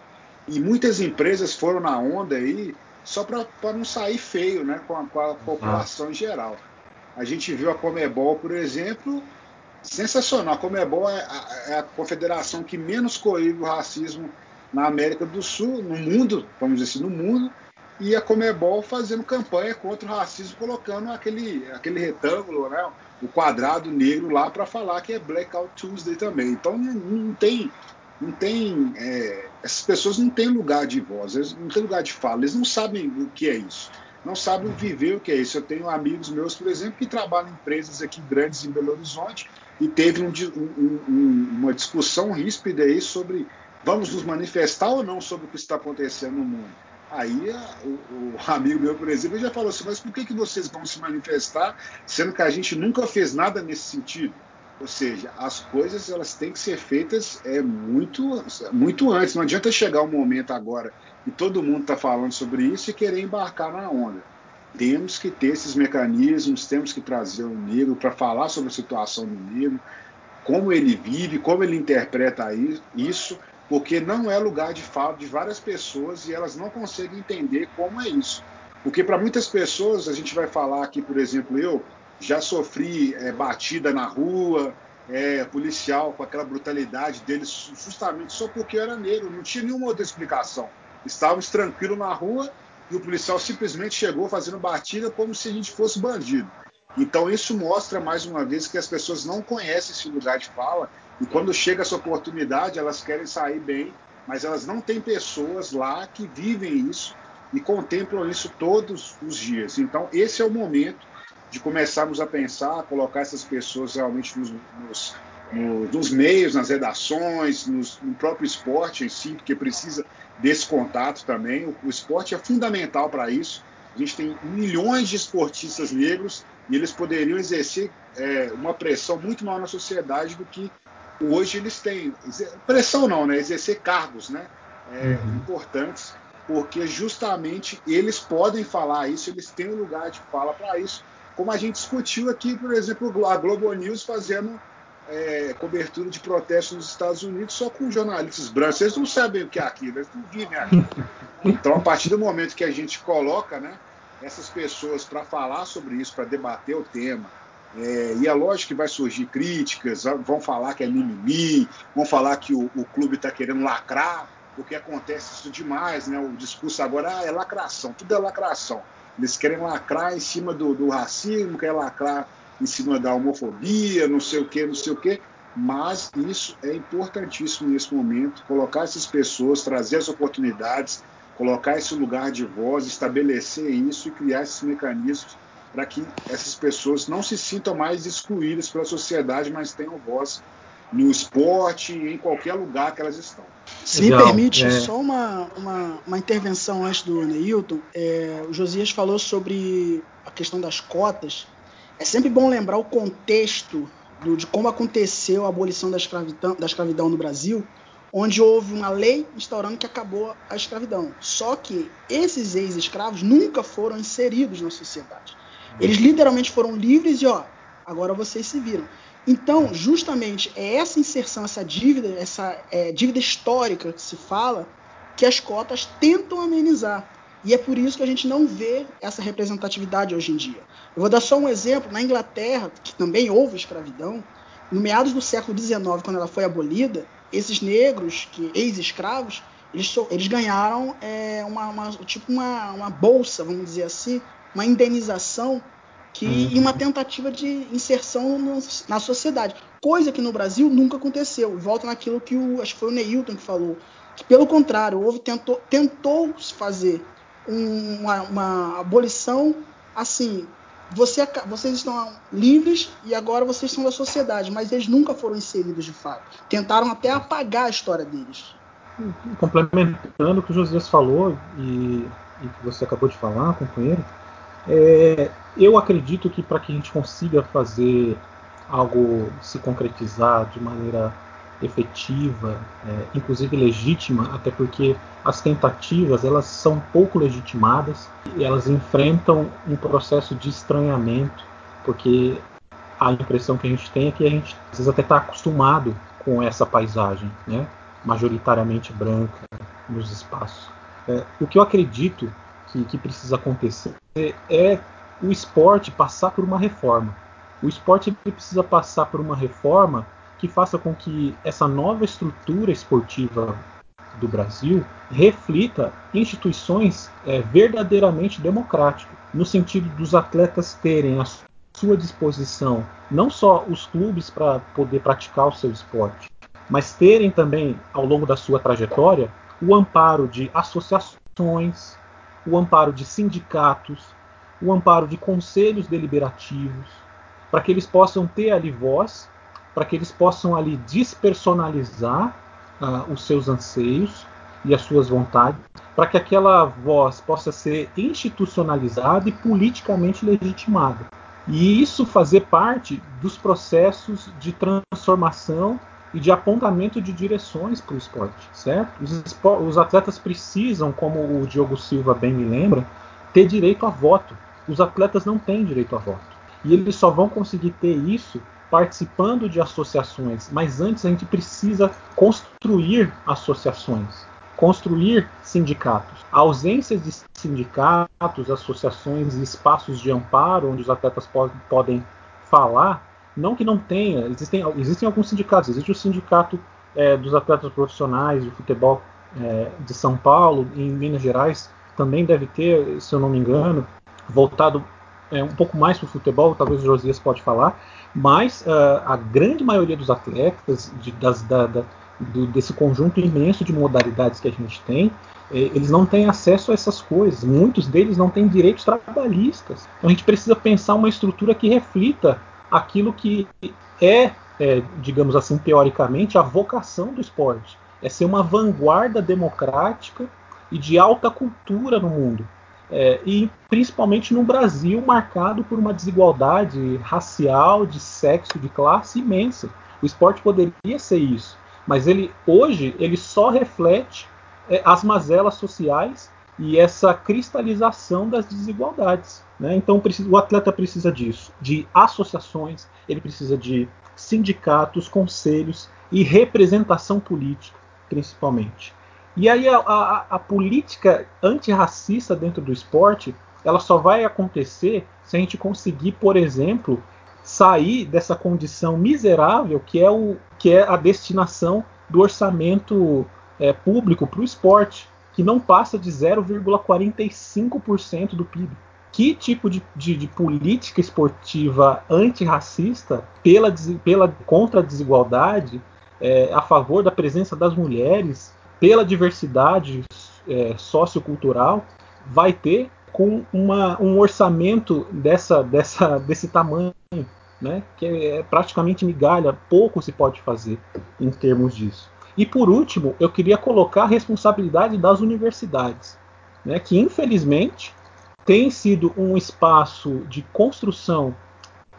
[SPEAKER 4] e muitas empresas foram na onda aí só para não sair feio né, com a, com a população em geral. A gente viu a Comebol, por exemplo, sensacional. A Comebol é a, é a confederação que menos coíbe o racismo na América do Sul, no mundo, vamos dizer assim, no mundo, e a Comebol fazendo campanha contra o racismo, colocando aquele, aquele retângulo, né, o quadrado negro lá para falar que é Blackout Tuesday também. Então não tem, não tem, é, essas pessoas não têm lugar de voz, eles não têm lugar de fala, eles não sabem o que é isso não sabem viver o que é isso. Eu tenho amigos meus, por exemplo, que trabalham em empresas aqui grandes em Belo Horizonte e teve um, um, uma discussão ríspida aí sobre vamos nos manifestar ou não sobre o que está acontecendo no mundo. Aí a, o, o, amigo meu, por exemplo, já falou assim, mas por que, que vocês vão se manifestar, sendo que a gente nunca fez nada nesse sentido? Ou seja, as coisas elas têm que ser feitas é, muito, muito antes. Não adianta chegar um momento agora e todo mundo está falando sobre isso e querer embarcar na onda. Temos que ter esses mecanismos, temos que trazer o negro para falar sobre a situação do negro, como ele vive, como ele interpreta isso, porque não é lugar de fala de várias pessoas e elas não conseguem entender como é isso. Porque para muitas pessoas, a gente vai falar aqui, por exemplo, eu já sofri é, batida na rua, é, policial com aquela brutalidade deles, justamente só porque eu era negro, não tinha nenhuma outra explicação. Estávamos tranquilos na rua e o policial simplesmente chegou fazendo batida como se a gente fosse bandido. Então isso mostra mais uma vez que as pessoas não conhecem esse lugar de fala e quando chega essa oportunidade elas querem sair bem, mas elas não têm pessoas lá que vivem isso e contemplam isso todos os dias. Então esse é o momento de começarmos a pensar, colocar essas pessoas realmente nos, nos, nos meios, nas redações, nos, no próprio esporte em si, porque precisa desse contato também. O, o esporte é fundamental para isso. A gente tem milhões de esportistas negros e eles poderiam exercer é, uma pressão muito maior na sociedade do que hoje eles têm. Pressão não, né? Exercer cargos né? É, uhum. importantes, porque justamente eles podem falar isso, eles têm um lugar de fala para isso. Como a gente discutiu aqui, por exemplo, a Globo News fazendo é, cobertura de protestos nos Estados Unidos só com jornalistas brancos. Eles não sabem o que é aquilo, eles não vivem aquilo. Então, a partir do momento que a gente coloca né, essas pessoas para falar sobre isso, para debater o tema, é, e é lógico que vai surgir críticas, vão falar que é mimimi, vão falar que o, o clube está querendo lacrar, porque acontece isso demais, né? O discurso agora ah, é lacração, tudo é lacração. Eles querem lacrar em cima do, do racismo, querem lacrar em cima da homofobia, não sei o que, não sei o que. Mas isso é importantíssimo nesse momento, colocar essas pessoas, trazer as oportunidades, colocar esse lugar de voz, estabelecer isso e criar esses mecanismos para que essas pessoas não se sintam mais excluídas pela sociedade, mas tenham voz no esporte e em qualquer lugar que elas estão.
[SPEAKER 7] Se Legal, me permite, é... só uma, uma, uma, intervenção antes do Neilton. É, o Josias falou sobre a questão das cotas. É sempre bom lembrar o contexto do, de como aconteceu a abolição da escravidão, da escravidão no Brasil, onde houve uma lei instaurando que acabou a escravidão. Só que esses ex-escravos nunca foram inseridos na sociedade. Eles literalmente foram livres e, ó, agora vocês se viram. Então, justamente, é essa inserção, essa dívida, essa é, dívida histórica que se fala, que as cotas tentam amenizar. E é por isso que a gente não vê essa representatividade hoje em dia. Eu vou dar só um exemplo. Na Inglaterra, que também houve escravidão, no meados do século XIX, quando ela foi abolida, esses negros, que ex-escravos, eles, eles, ganharam é, uma, uma, tipo uma, uma bolsa, vamos dizer assim, uma indenização que uhum. uma tentativa de inserção no, na sociedade, coisa que no Brasil nunca aconteceu. Volta naquilo que o acho que foi o Neilton que falou, que pelo contrário houve tentou tentou fazer uma, uma abolição assim. Você, vocês estão livres e agora vocês são da sociedade, mas eles nunca foram inseridos de fato. Tentaram até apagar a história deles.
[SPEAKER 3] Complementando o que o Josias falou e, e que você acabou de falar, companheiro, é, eu acredito que para que a gente consiga fazer algo se concretizar de maneira efetiva, é, inclusive legítima, até porque as tentativas elas são pouco legitimadas e elas enfrentam um processo de estranhamento, porque a impressão que a gente tem é que a gente às vezes até está acostumado com essa paisagem, né, majoritariamente branca nos espaços. É, o que eu acredito que, que precisa acontecer é o esporte passar por uma reforma. O esporte precisa passar por uma reforma que faça com que essa nova estrutura esportiva do Brasil reflita instituições é, verdadeiramente democráticas, no sentido dos atletas terem à sua disposição não só os clubes para poder praticar o seu esporte, mas terem também, ao longo da sua trajetória, o amparo de associações, o amparo de sindicatos, o amparo de conselhos deliberativos, para que eles possam ter ali voz para que eles possam ali despersonalizar uh, os seus anseios e as suas vontades, para que aquela voz possa ser institucionalizada e politicamente legitimada. E isso fazer parte dos processos de transformação e de apontamento de direções para o esporte, certo? Os, os, atletas precisam, como o Diogo Silva bem me lembra, ter direito a voto. Os atletas não têm direito a voto. E eles só vão conseguir ter isso participando de associações, mas antes a gente precisa construir associações, construir sindicatos. A ausência de sindicatos, associações e espaços de amparo onde os atletas podem falar, não que não tenha, existem, existem alguns sindicatos, existe o sindicato é, dos atletas profissionais de futebol é, de São Paulo, em Minas Gerais também deve ter, se eu não me engano, voltado é, um pouco mais para o futebol, talvez o Josias pode falar, mas uh, a grande maioria dos atletas, de, das, da, da, do, desse conjunto imenso de modalidades que a gente tem, eh, eles não têm acesso a essas coisas. Muitos deles não têm direitos trabalhistas. Então a gente precisa pensar uma estrutura que reflita aquilo que é, é, digamos assim, teoricamente, a vocação do esporte. É ser uma vanguarda democrática e de alta cultura no mundo é, e principalmente no Brasil, marcado por uma desigualdade racial, de sexo, de classe imensa. O esporte poderia ser isso, mas ele hoje ele só reflete é, as mazelas sociais e essa cristalização das desigualdades. Né? Então o atleta precisa disso, de associações, ele precisa de sindicatos, conselhos e representação política, principalmente. E aí a, a, a política antirracista dentro do esporte ela só vai acontecer se a gente conseguir, por exemplo, sair dessa condição miserável que é, o, que é a destinação do orçamento é, público para o esporte, que não passa de 0,45% do PIB. Que tipo de, de, de política esportiva antirracista pela, pela contra a desigualdade, é, a favor da presença das mulheres, pela diversidade é, sociocultural, vai ter com uma, um orçamento dessa, dessa, desse tamanho, né, que é praticamente migalha, pouco se pode fazer em termos disso. E por último, eu queria colocar a responsabilidade das universidades, né, que infelizmente tem sido um espaço de construção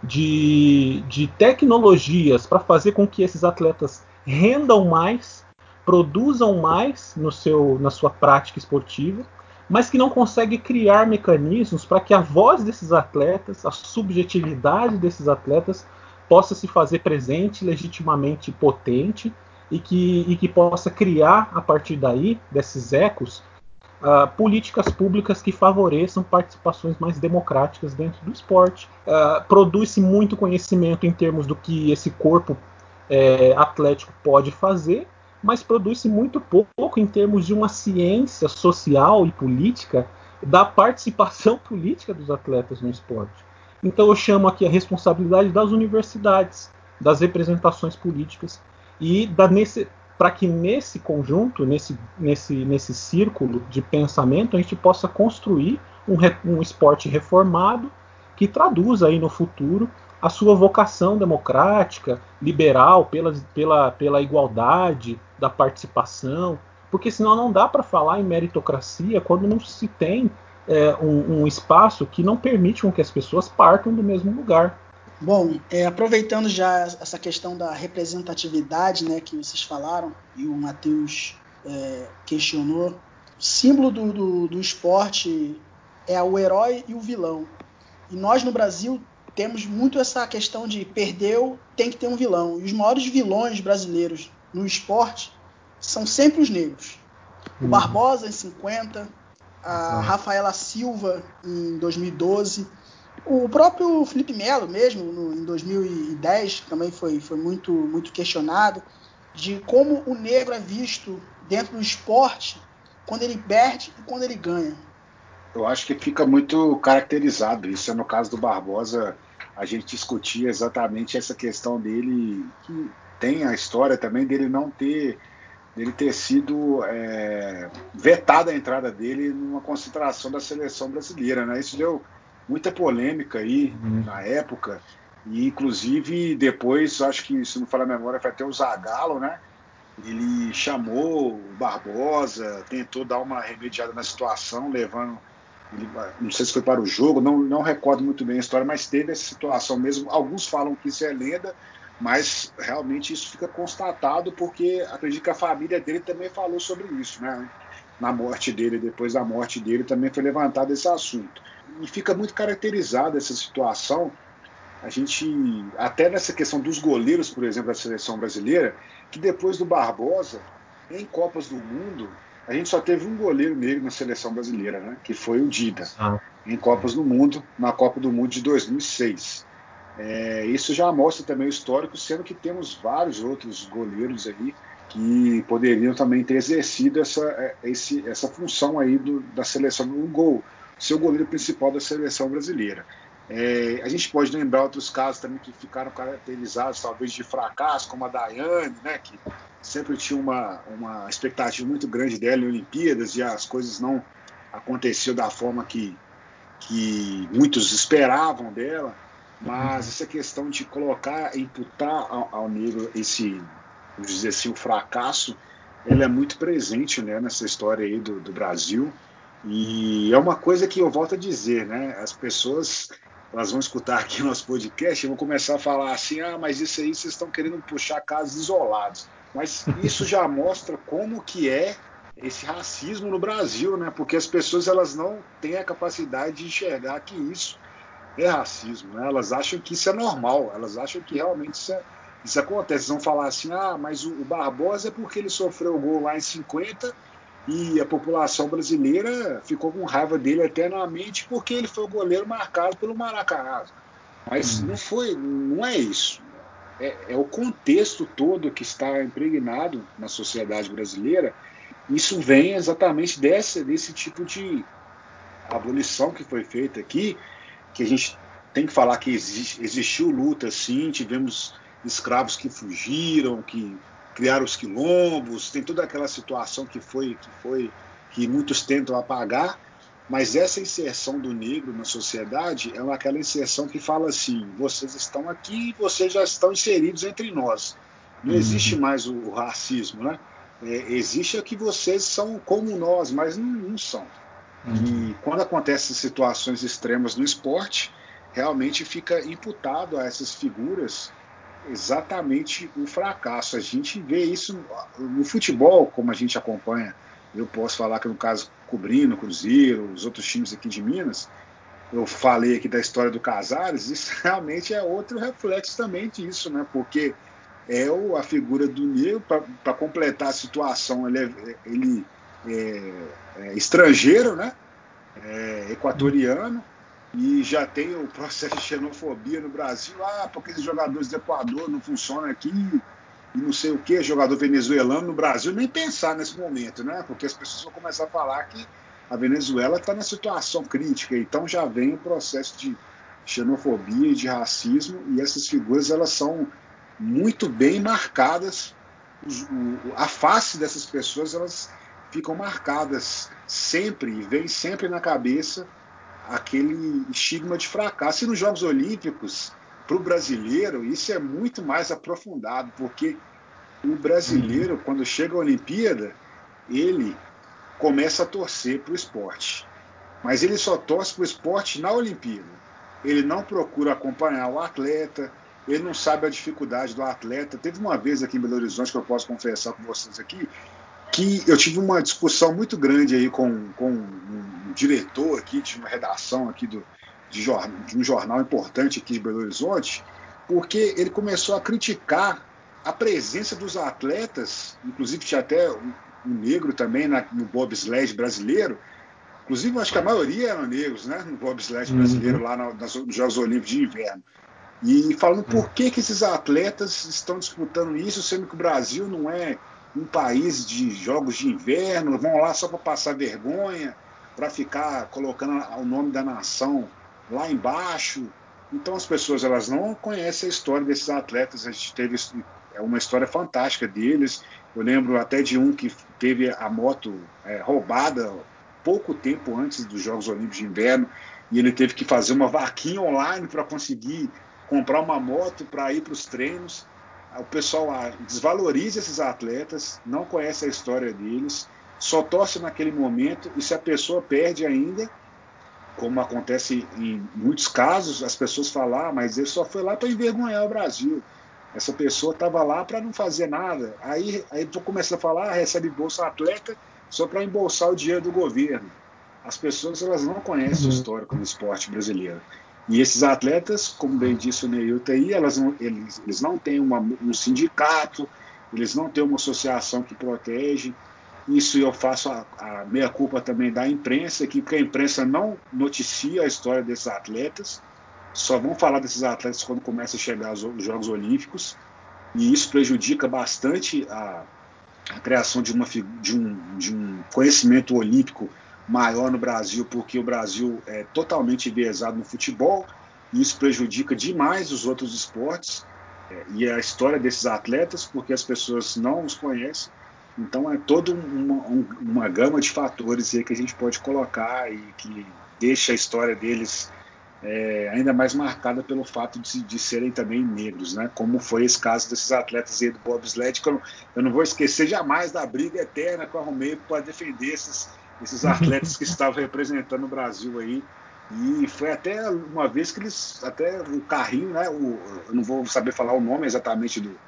[SPEAKER 3] de, de tecnologias para fazer com que esses atletas rendam mais produzam mais no seu, na sua prática esportiva, mas que não consegue criar mecanismos para que a voz desses atletas, a subjetividade desses atletas, possa se fazer presente, legitimamente potente e que, e que possa criar, a partir daí, desses ecos, uh, políticas públicas que favoreçam participações mais democráticas dentro do esporte. Uh, Produz-se muito conhecimento em termos do que esse corpo é, atlético pode fazer, mas produz-se muito pouco em termos de uma ciência social e política da participação política dos atletas no esporte. Então eu chamo aqui a responsabilidade das universidades, das representações políticas e para que nesse conjunto, nesse, nesse, nesse círculo de pensamento, a gente possa construir um, um esporte reformado que traduza aí no futuro a sua vocação democrática, liberal, pela, pela, pela igualdade, da participação, porque senão não dá para falar em meritocracia quando não se tem é, um, um, espaço que não permite que as pessoas partam do mesmo lugar.
[SPEAKER 7] Bom, é, aproveitando já essa questão da representatividade né, que vocês falaram, e o Matheus é, questionou, o símbolo do, do, do esporte é o herói e o vilão. E nós no Brasil temos muito essa questão de perdeu, tem que ter um vilão. E os maiores vilões brasileiros no esporte são sempre os negros. O uhum. Barbosa em 50, a Rafaela Silva em 2012, o próprio Felipe Melo mesmo no, em 2010 também foi, foi muito, muito questionado de como o negro é visto dentro do esporte quando ele perde e quando ele ganha.
[SPEAKER 4] Eu acho que fica muito caracterizado isso. É no caso do Barbosa, a gente discutia exatamente essa questão dele, que tem a história também dele não ter dele ter sido é, vetada a entrada dele numa concentração da seleção brasileira, né? Isso deu muita polêmica aí uhum. na época e inclusive depois, acho que se não falar a memória, foi até o Zagallo, né? Ele chamou o Barbosa, tentou dar uma remediada na situação, levando ele, não sei se foi para o jogo, não, não recordo muito bem a história, mas teve essa situação mesmo. Alguns falam que isso é lenda, mas realmente isso fica constatado porque acredito que a família dele também falou sobre isso, né? Na morte dele, depois da morte dele, também foi levantado esse assunto. E fica muito caracterizada essa situação. A gente, até nessa questão dos goleiros, por exemplo, da seleção brasileira, que depois do Barbosa, em Copas do Mundo, a gente só teve um goleiro negro na seleção brasileira, né? Que foi o Dida, ah. em Copas do Mundo, na Copa do Mundo de 2006. É, isso já mostra também o histórico, sendo que temos vários outros goleiros aí que poderiam também ter exercido essa, é, esse, essa função aí do, da seleção no gol, ser o goleiro principal da seleção brasileira. É, a gente pode lembrar outros casos também que ficaram caracterizados talvez de fracasso, como a Daiane, né, que sempre tinha uma, uma expectativa muito grande dela em Olimpíadas e as coisas não aconteceram da forma que, que muitos esperavam dela. Mas essa questão de colocar, imputar ao, ao negro esse, vamos dizer assim, o fracasso, ela é muito presente né, nessa história aí do, do Brasil. E é uma coisa que eu volto a dizer, né? As pessoas elas vão escutar aqui o nosso podcast e vão começar a falar assim: ah, mas isso aí vocês estão querendo puxar casos isolados. Mas isso já mostra como que é esse racismo no Brasil, né? Porque as pessoas elas não têm a capacidade de enxergar que isso é racismo. Né? Elas acham que isso é normal, elas acham que realmente isso, é, isso acontece. Eles vão falar assim: ah, mas o, o Barbosa é porque ele sofreu o gol lá em 50 e a população brasileira ficou com raiva dele eternamente porque ele foi o goleiro marcado pelo Maracanã. Mas hum. não foi, não é isso. É, é, o contexto todo que está impregnado na sociedade brasileira. Isso vem exatamente desse, desse tipo de abolição que foi feita aqui, que a gente tem que falar que existiu luta, sim, tivemos escravos que fugiram, que criaram os quilombos, tem toda aquela situação que foi que foi que muitos tentam apagar, mas essa inserção do negro na sociedade é aquela inserção que fala assim: vocês estão aqui, vocês já estão inseridos entre nós. Não uhum. existe mais o, o racismo, né? É, existe é que vocês são como nós, mas não, não são. E quando acontecem situações extremas no esporte, realmente fica imputado a essas figuras exatamente o fracasso. A gente vê isso no futebol, como a gente acompanha. Eu posso falar que no caso cobrindo o Cruzeiro, os outros times aqui de Minas, eu falei aqui da história do Casares, isso realmente é outro reflexo também disso, né? Porque é o, a figura do negro, para completar a situação, ele é, ele é, é estrangeiro, né? É, equatoriano, e já tem o processo de xenofobia no Brasil. Ah, porque esses jogadores do Equador não funcionam aqui, e não sei o que, jogador venezuelano no Brasil, nem pensar nesse momento, né? Porque as pessoas vão começar a falar que a Venezuela está na situação crítica, então já vem o processo de xenofobia e de racismo, e essas figuras elas são muito bem marcadas, a face dessas pessoas elas ficam marcadas sempre, vem sempre na cabeça aquele estigma de fracasso. E nos Jogos Olímpicos, para o brasileiro, isso é muito mais aprofundado, porque o brasileiro, quando chega à Olimpíada, ele começa a torcer para o esporte. Mas ele só torce para o esporte na Olimpíada. Ele não procura acompanhar o atleta, ele não sabe a dificuldade do atleta. Teve uma vez aqui em Belo Horizonte, que eu posso confessar com vocês aqui, que eu tive uma discussão muito grande aí com, com um diretor aqui de uma redação aqui do, de, jornal, de um jornal importante aqui de Belo Horizonte, porque ele começou a criticar a presença dos atletas, inclusive tinha até um negro também na, no bobsled brasileiro. Inclusive, acho que a maioria eram negros, né? No bobsled uhum. brasileiro, lá no, nos Jogos Olímpicos de Inverno. E falando por que, que esses atletas estão disputando isso, sendo que o Brasil não é um país de jogos de inverno, vão lá só para passar vergonha, para ficar colocando o nome da nação lá embaixo. Então as pessoas elas não conhecem a história desses atletas. A gente teve é uma história fantástica deles. Eu lembro até de um que teve a moto é, roubada pouco tempo antes dos Jogos Olímpicos de Inverno e ele teve que fazer uma vaquinha online para conseguir comprar uma moto para ir para os treinos. O pessoal desvaloriza esses atletas, não conhece a história deles, só torce naquele momento e se a pessoa perde ainda, como acontece em muitos casos, as pessoas falam, ah, mas ele só foi lá para envergonhar o Brasil. Essa pessoa estava lá para não fazer nada. Aí, aí tu começa a falar, ah, recebe bolsa atleta só para embolsar o dinheiro do governo. As pessoas elas não conhecem uhum. o histórico do esporte brasileiro. E esses atletas, como bem disse o Neilton aí, elas não, eles, eles não têm uma, um sindicato, eles não têm uma associação que protege. Isso eu faço a, a meia-culpa também da imprensa, que porque a imprensa não noticia a história desses atletas, só vão falar desses atletas quando começa a chegar os, os Jogos Olímpicos, e isso prejudica bastante a, a criação de, uma, de, um, de um conhecimento olímpico maior no Brasil, porque o Brasil é totalmente enviesado no futebol, e isso prejudica demais os outros esportes é, e a história desses atletas, porque as pessoas não os conhecem. Então é toda uma, uma gama de fatores que a gente pode colocar e que deixa a história deles é, ainda mais marcada pelo fato de, de, serem também negros, né? Como foi esse caso desses atletas aí do bobsled, que eu, eu não vou esquecer jamais da briga eterna que eu arrumei para defender esses, esses atletas que estavam representando o Brasil aí. E foi até uma vez que eles, até o carrinho, né? O, eu não vou saber falar o nome exatamente do,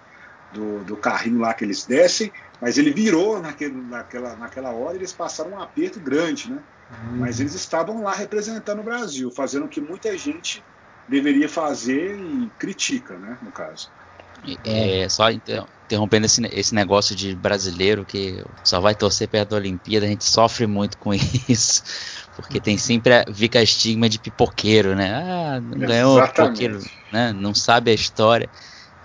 [SPEAKER 4] do, do, carrinho lá que eles descem, mas ele virou naquele, naquela, naquela hora e eles passaram um aperto grande, né? Uhum. Mas eles estavam lá representando o Brasil, fazendo o que muita gente deveria fazer e critica, né? No caso.
[SPEAKER 2] É, só interrompendo esse, esse negócio de brasileiro que só vai torcer perto da Olimpíada, a gente sofre muito com isso. Porque tem sempre a, fica estigma de pipoqueiro, né? Ah, não ganhou pipoqueiro, né? Não sabe a história.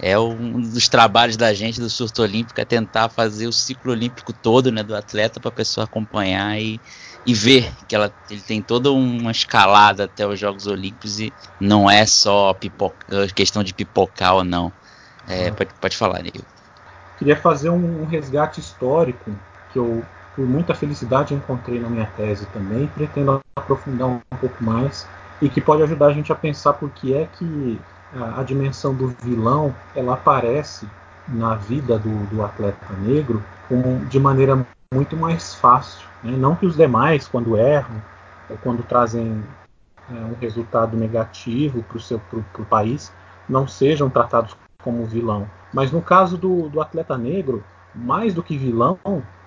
[SPEAKER 2] É um dos trabalhos da gente do surto olímpico é tentar fazer o ciclo olímpico todo, né, do atleta para a pessoa acompanhar e, e ver que ela, ele tem toda uma escalada até os Jogos Olímpicos e não é só pipoca, questão de pipocar ou não. É, pode, pode falar, Neil.
[SPEAKER 3] Queria fazer um resgate histórico que eu, por muita felicidade, encontrei na minha tese também. Pretendo aprofundar um pouco mais e que pode ajudar a gente a pensar por que é que a, a dimensão do vilão ela aparece na vida do, do atleta negro de maneira muito mais fácil. Né? Não que os demais, quando erram ou quando trazem é, um resultado negativo para o país, não sejam tratados como vilão. Mas no caso do, do atleta negro, mais do que vilão,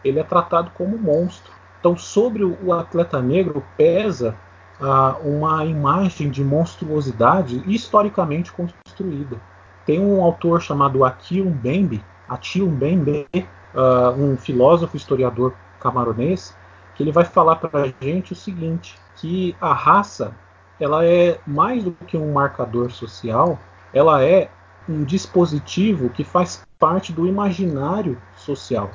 [SPEAKER 3] ele é tratado como monstro. Então, sobre o, atleta negro pesa ah, uma imagem de monstruosidade historicamente construída. Tem um autor chamado Atil Mbembe, Atil Mbembe, uh, um filósofo historiador camaronês, que ele vai falar para a gente o seguinte, que a raça ela é mais do que um marcador social, ela é um dispositivo que faz parte do imaginário social.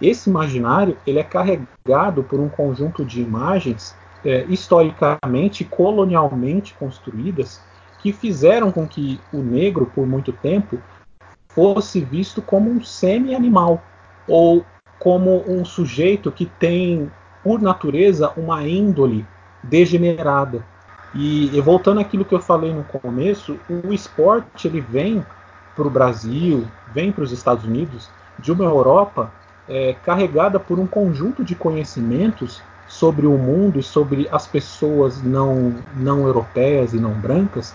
[SPEAKER 3] Esse imaginário ele é carregado por um conjunto de imagens é, historicamente, colonialmente construídas, que fizeram com que o negro, por muito tempo, fosse visto como um semi-animal, ou como um sujeito que tem, por natureza, uma índole degenerada. E, e voltando àquilo que eu falei no começo, o esporte ele vem para o Brasil, vem para os Estados Unidos, de uma Europa é, carregada por um conjunto de conhecimentos sobre o mundo e sobre as pessoas não, não europeias e não brancas,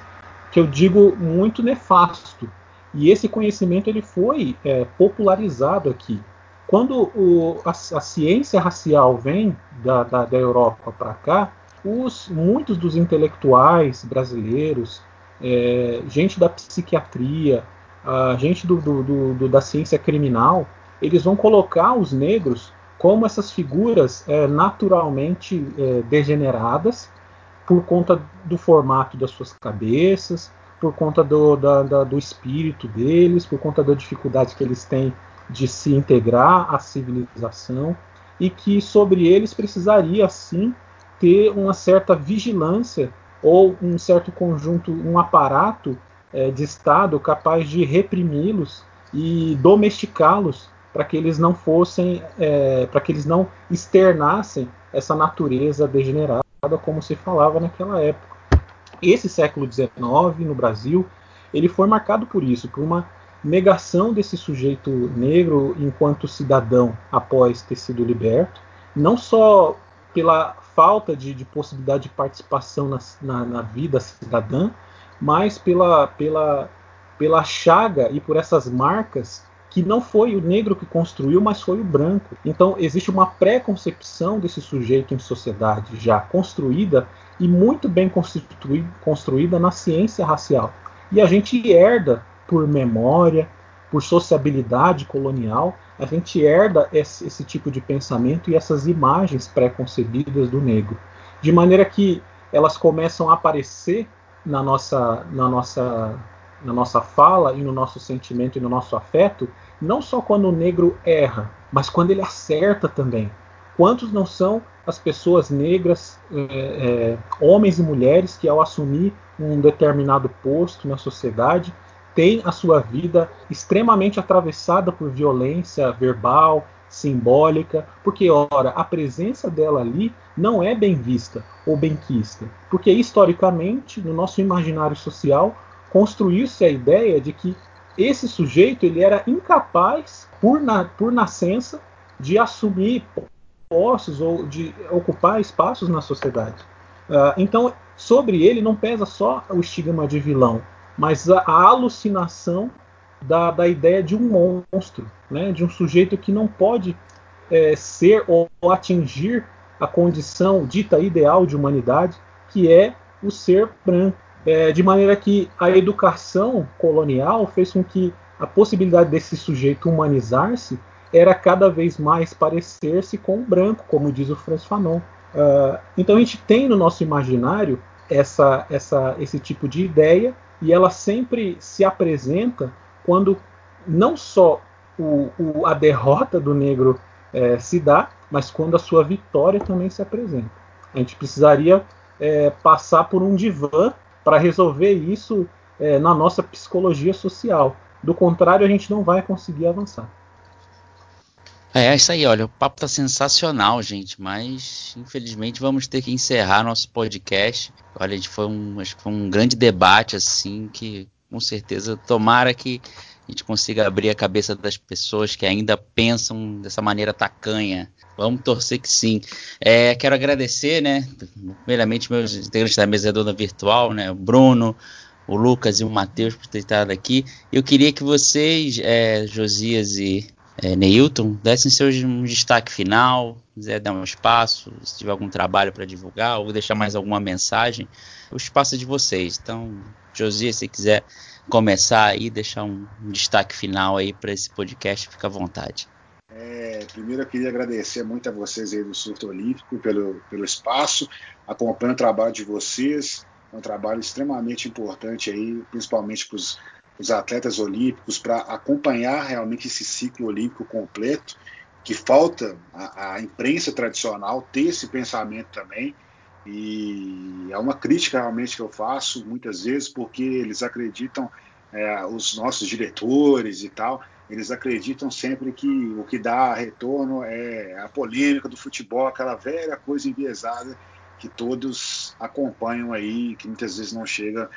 [SPEAKER 3] que eu digo muito nefasto. E esse conhecimento ele foi é, popularizado aqui. Quando o, a, a, ciência racial vem da, da, da Europa para cá, os, muitos dos intelectuais brasileiros, é, gente da psiquiatria, gente do, do, do, da ciência criminal, eles vão colocar os negros como essas figuras é, naturalmente é, degeneradas por conta do formato das suas cabeças, por conta do, da, da, do espírito deles, por conta da dificuldade que eles têm de se integrar à civilização e que sobre eles precisaria sim ter uma certa vigilância ou um certo conjunto, um aparato é, de Estado capaz de reprimi-los e domesticá-los para que eles não fossem, é, para que eles não externassem essa natureza degenerada como se falava naquela época. Esse século XIX no Brasil ele foi marcado por isso, por uma negação desse sujeito negro enquanto cidadão após ter sido liberto, não só pela falta de, de possibilidade de participação na, na, na, vida cidadã, mas pela, pela, pela chaga e por essas marcas que não foi o negro que construiu, mas foi o branco. Então existe uma pré-concepção desse sujeito em sociedade já construída e muito bem construída na ciência racial. E a gente herda por memória, por sociabilidade colonial, a gente herda esse, esse tipo de pensamento e essas imagens pré-concebidas do negro, de maneira que elas começam a aparecer na nossa, na nossa na nossa fala e no nosso sentimento e no nosso afeto, não só quando o negro erra, mas quando ele acerta também. Quantos não são as pessoas negras, é, é, homens e mulheres, que ao assumir um determinado posto na sociedade, têm a sua vida extremamente atravessada por violência verbal, simbólica, porque, ora, a presença dela ali não é bem vista ou bem quista, porque historicamente, no nosso imaginário social, construiu-se a ideia de que esse sujeito ele era incapaz, por, na, por nascença, de assumir postos ou de ocupar espaços na sociedade. Uh, então, sobre ele não pesa só o estigma de vilão, mas a, a alucinação da, da, ideia de um monstro, né, de um sujeito que não pode é, ser ou atingir a condição dita ideal de humanidade, que é o ser branco. É, de maneira que a educação colonial fez com que a possibilidade desse sujeito humanizar-se era cada vez mais parecer-se com o branco, como diz o Franz Fanon. Uh, então a gente tem no nosso imaginário essa, essa, esse tipo de ideia e ela sempre se apresenta quando não só o, o, a derrota do negro é, se dá, mas quando a sua vitória também se apresenta. A gente precisaria é, passar por um divã para resolver isso é, na nossa psicologia social. Do contrário, a gente não vai conseguir avançar.
[SPEAKER 2] É, é isso aí, olha, o papo tá sensacional, gente, mas infelizmente vamos ter que encerrar nosso podcast. Olha, foi um, acho que foi um grande debate assim que com certeza tomara que a gente consiga abrir a cabeça das pessoas que ainda pensam dessa maneira tacanha. Vamos torcer que sim. É, quero agradecer, né, primeiramente meus integrantes da mesa redonda virtual, né, o Bruno, o Lucas e o Matheus por ter estado aqui. Eu queria que vocês, é, Josias e é, Neilton, dessem seu um destaque final, quiser dar um espaço, se tiver algum trabalho para divulgar ou deixar mais alguma mensagem, o espaço é de vocês. Então, Josias, se quiser começar aí, deixar um, um destaque final aí para esse podcast, fica à vontade.
[SPEAKER 4] É, primeiro eu queria agradecer muito a vocês aí do Surto Olímpico pelo, pelo espaço, acompanho o trabalho de vocês, é um trabalho extremamente importante aí, principalmente para os atletas olímpicos, para acompanhar realmente esse ciclo olímpico completo, que falta a, a imprensa tradicional ter esse pensamento também, e é uma crítica realmente que eu faço muitas vezes, porque eles acreditam, é, os nossos diretores e tal, eles acreditam sempre que o que dá retorno é a polêmica do futebol, aquela velha coisa enviesada que todos acompanham aí, que muitas vezes não chega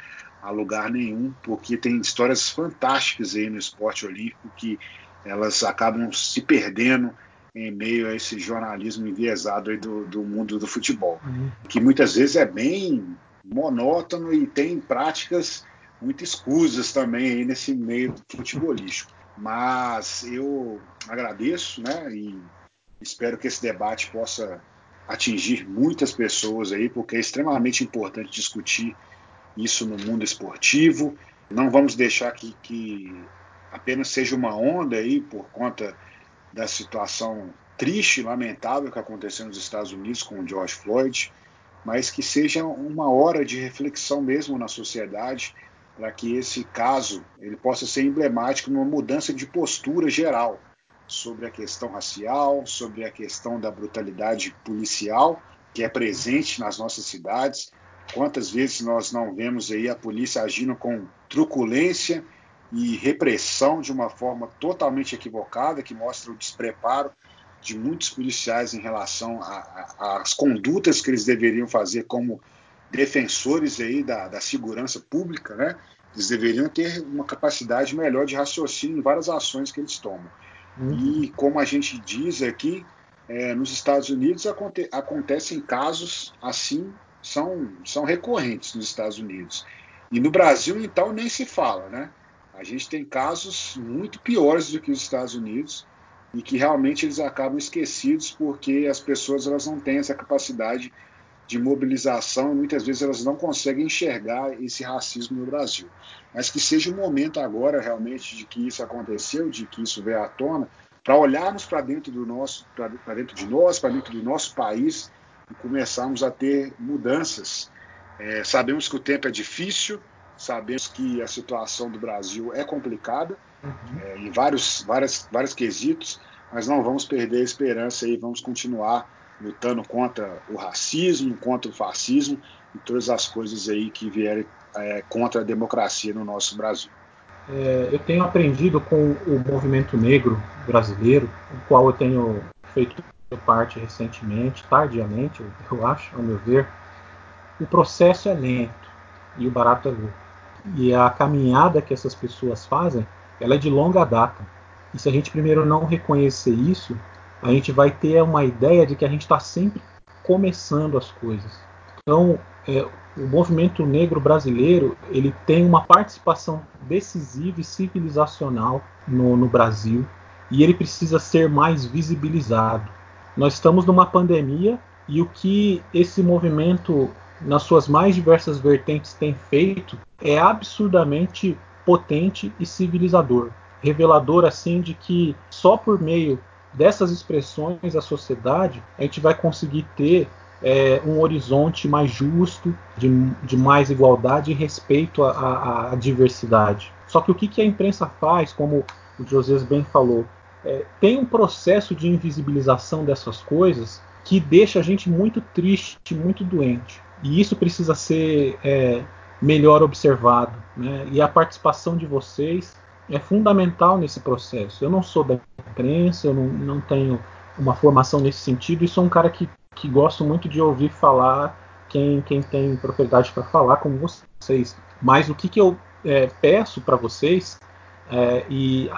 [SPEAKER 4] a lugar nenhum, porque tem histórias fantásticas aí no esporte olímpico que elas acabam se perdendo em meio a esse jornalismo enviesado aí do, do mundo do futebol, uhum. que muitas vezes é bem monótono e tem práticas muito escusas também aí nesse meio futebolístico. Mas eu agradeço, né, e espero que esse debate possa atingir muitas pessoas aí, porque é extremamente importante discutir isso no mundo esportivo. Não vamos deixar que, que apenas seja uma onda aí por conta da situação triste lamentável que aconteceu nos Estados Unidos com o George Floyd, mas que seja uma hora de reflexão mesmo na sociedade para que esse caso ele possa ser emblemático numa mudança de postura geral sobre a questão racial, sobre a questão da brutalidade policial que é presente nas nossas cidades. Quantas vezes nós não vemos aí a polícia agindo com truculência e repressão de uma forma totalmente equivocada, que mostra o despreparo de muitos policiais em relação às condutas que eles deveriam fazer como defensores aí da, da segurança pública, né? Eles deveriam ter uma capacidade melhor de raciocínio em várias ações que eles tomam. Uhum. E como a gente diz aqui, é, nos Estados Unidos aconte acontecem casos assim, são, são recorrentes nos Estados Unidos. E no Brasil, então, nem se fala, né? A gente tem casos muito piores do que os Estados Unidos e que realmente eles acabam esquecidos porque as pessoas elas não têm essa capacidade de mobilização e muitas vezes elas não conseguem enxergar esse racismo no Brasil. Mas que seja o um momento agora realmente de que isso aconteceu, de que isso veio à tona, para olharmos para dentro do nosso, para dentro de nós, para dentro do nosso país e começarmos a ter mudanças. É, sabemos que o tempo é difícil, Sabemos que a situação do Brasil é complicada uhum. é, em vários, várias, vários quesitos, mas não vamos perder a esperança e vamos continuar lutando contra o racismo, contra o fascismo e todas as coisas aí que vierem é, contra a democracia no nosso Brasil.
[SPEAKER 3] É, eu tenho aprendido com o movimento negro brasileiro, o qual eu tenho feito parte recentemente, tardiamente, eu acho, ao meu ver, o processo é lento e o barato é louco. E a caminhada que essas pessoas fazem, ela é de longa data. E se a gente primeiro não reconhecer isso, a gente vai ter uma ideia de que a gente está sempre começando as coisas. Então, é, o movimento negro brasileiro ele tem uma participação decisiva e civilizacional no, no Brasil e ele precisa ser mais visibilizado. Nós estamos numa pandemia e o que esse movimento nas suas mais diversas vertentes, tem feito é absurdamente potente e civilizador. Revelador, assim, de que só por meio dessas expressões a sociedade a gente vai conseguir ter é, um horizonte mais justo, de, de mais igualdade e respeito à, à, diversidade. Só que o que, que a imprensa faz, como o José bem falou, é, tem um processo de invisibilização dessas coisas que deixa a gente muito triste, muito doente. E isso precisa ser é, melhor observado. Né? E a participação de vocês é fundamental nesse processo. Eu não sou da imprensa, eu não, não tenho uma formação nesse sentido, e sou um cara que, que gosto muito de ouvir falar quem, quem tem propriedade para falar, como vocês. Mas o que, que eu é, peço para vocês, é, e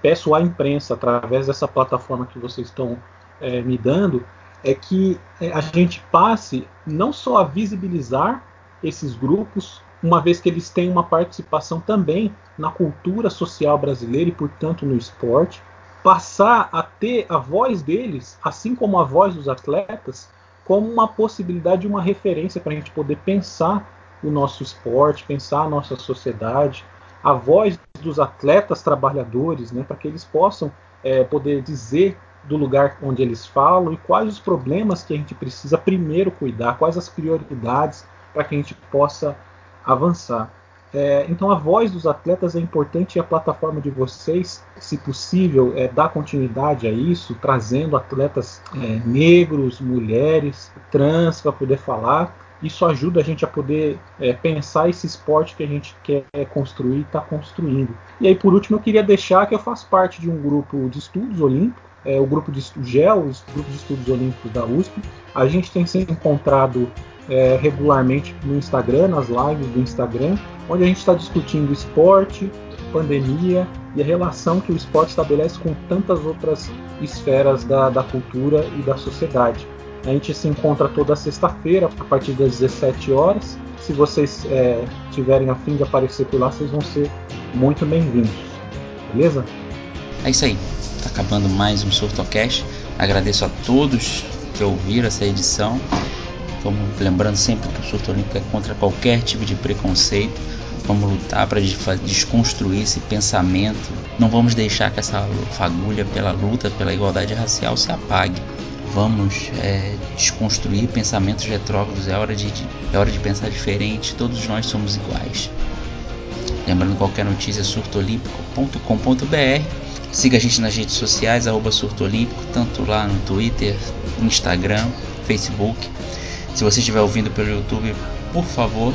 [SPEAKER 3] peço à imprensa, através dessa plataforma que vocês estão é, me dando, é que é, a gente passe não só a visibilizar esses grupos uma vez que eles têm uma participação também na cultura social brasileira e, portanto, no esporte, passar a ter a voz deles, assim como a voz dos atletas, como uma possibilidade, uma referência para a gente poder pensar o nosso esporte, pensar a nossa sociedade, a voz dos atletas trabalhadores, né, para que eles possam é, poder dizer do lugar onde eles falam e quais os problemas que a gente precisa primeiro cuidar, quais as prioridades para que a gente possa avançar. É, então a voz dos atletas é importante e a plataforma de vocês, se possível, é dar continuidade a isso, trazendo atletas é, negros, mulheres, trans para poder falar. Isso ajuda a gente a poder é, pensar esse esporte que a gente quer construir e está construindo. E aí, por último, eu queria deixar que eu faço parte de um grupo de estudos olímpicos é, o grupo de GEL, o grupo de estudos olímpicos da USP. A gente tem se encontrado é, regularmente no Instagram, nas lives do Instagram, onde a gente está discutindo esporte, pandemia e a relação que o esporte estabelece com tantas outras esferas da, da cultura e da sociedade. A gente se encontra toda sexta-feira, a partir das 17 horas. Se vocês é, tiverem a fim de aparecer por lá, vocês vão ser muito bem-vindos. Beleza?
[SPEAKER 2] É isso aí. Tá acabando mais um SurtoCast. Agradeço a todos que ouviram essa edição. Vamos lembrando sempre que o Surto Olímpico é contra qualquer tipo de preconceito. Vamos lutar para desconstruir esse pensamento. Não vamos deixar que essa fagulha pela luta pela igualdade racial se apague. Vamos é, desconstruir pensamentos retrógrados. É hora de, é hora de pensar diferente. Todos nós somos iguais. Lembrando qualquer notícia surtoolímpico.com.br Siga a gente nas redes sociais, arroba tanto lá no Twitter, Instagram, Facebook. Se você estiver ouvindo pelo YouTube, por favor,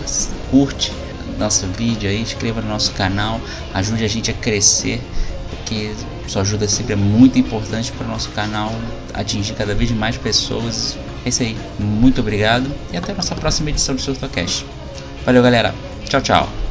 [SPEAKER 2] curte nosso vídeo aí, inscreva no nosso canal, ajude a gente a crescer, porque sua ajuda sempre é muito importante para o nosso canal atingir cada vez mais pessoas. É isso aí, muito obrigado e até a nossa próxima edição do SurtoCast. Valeu, galera. Tchau, tchau.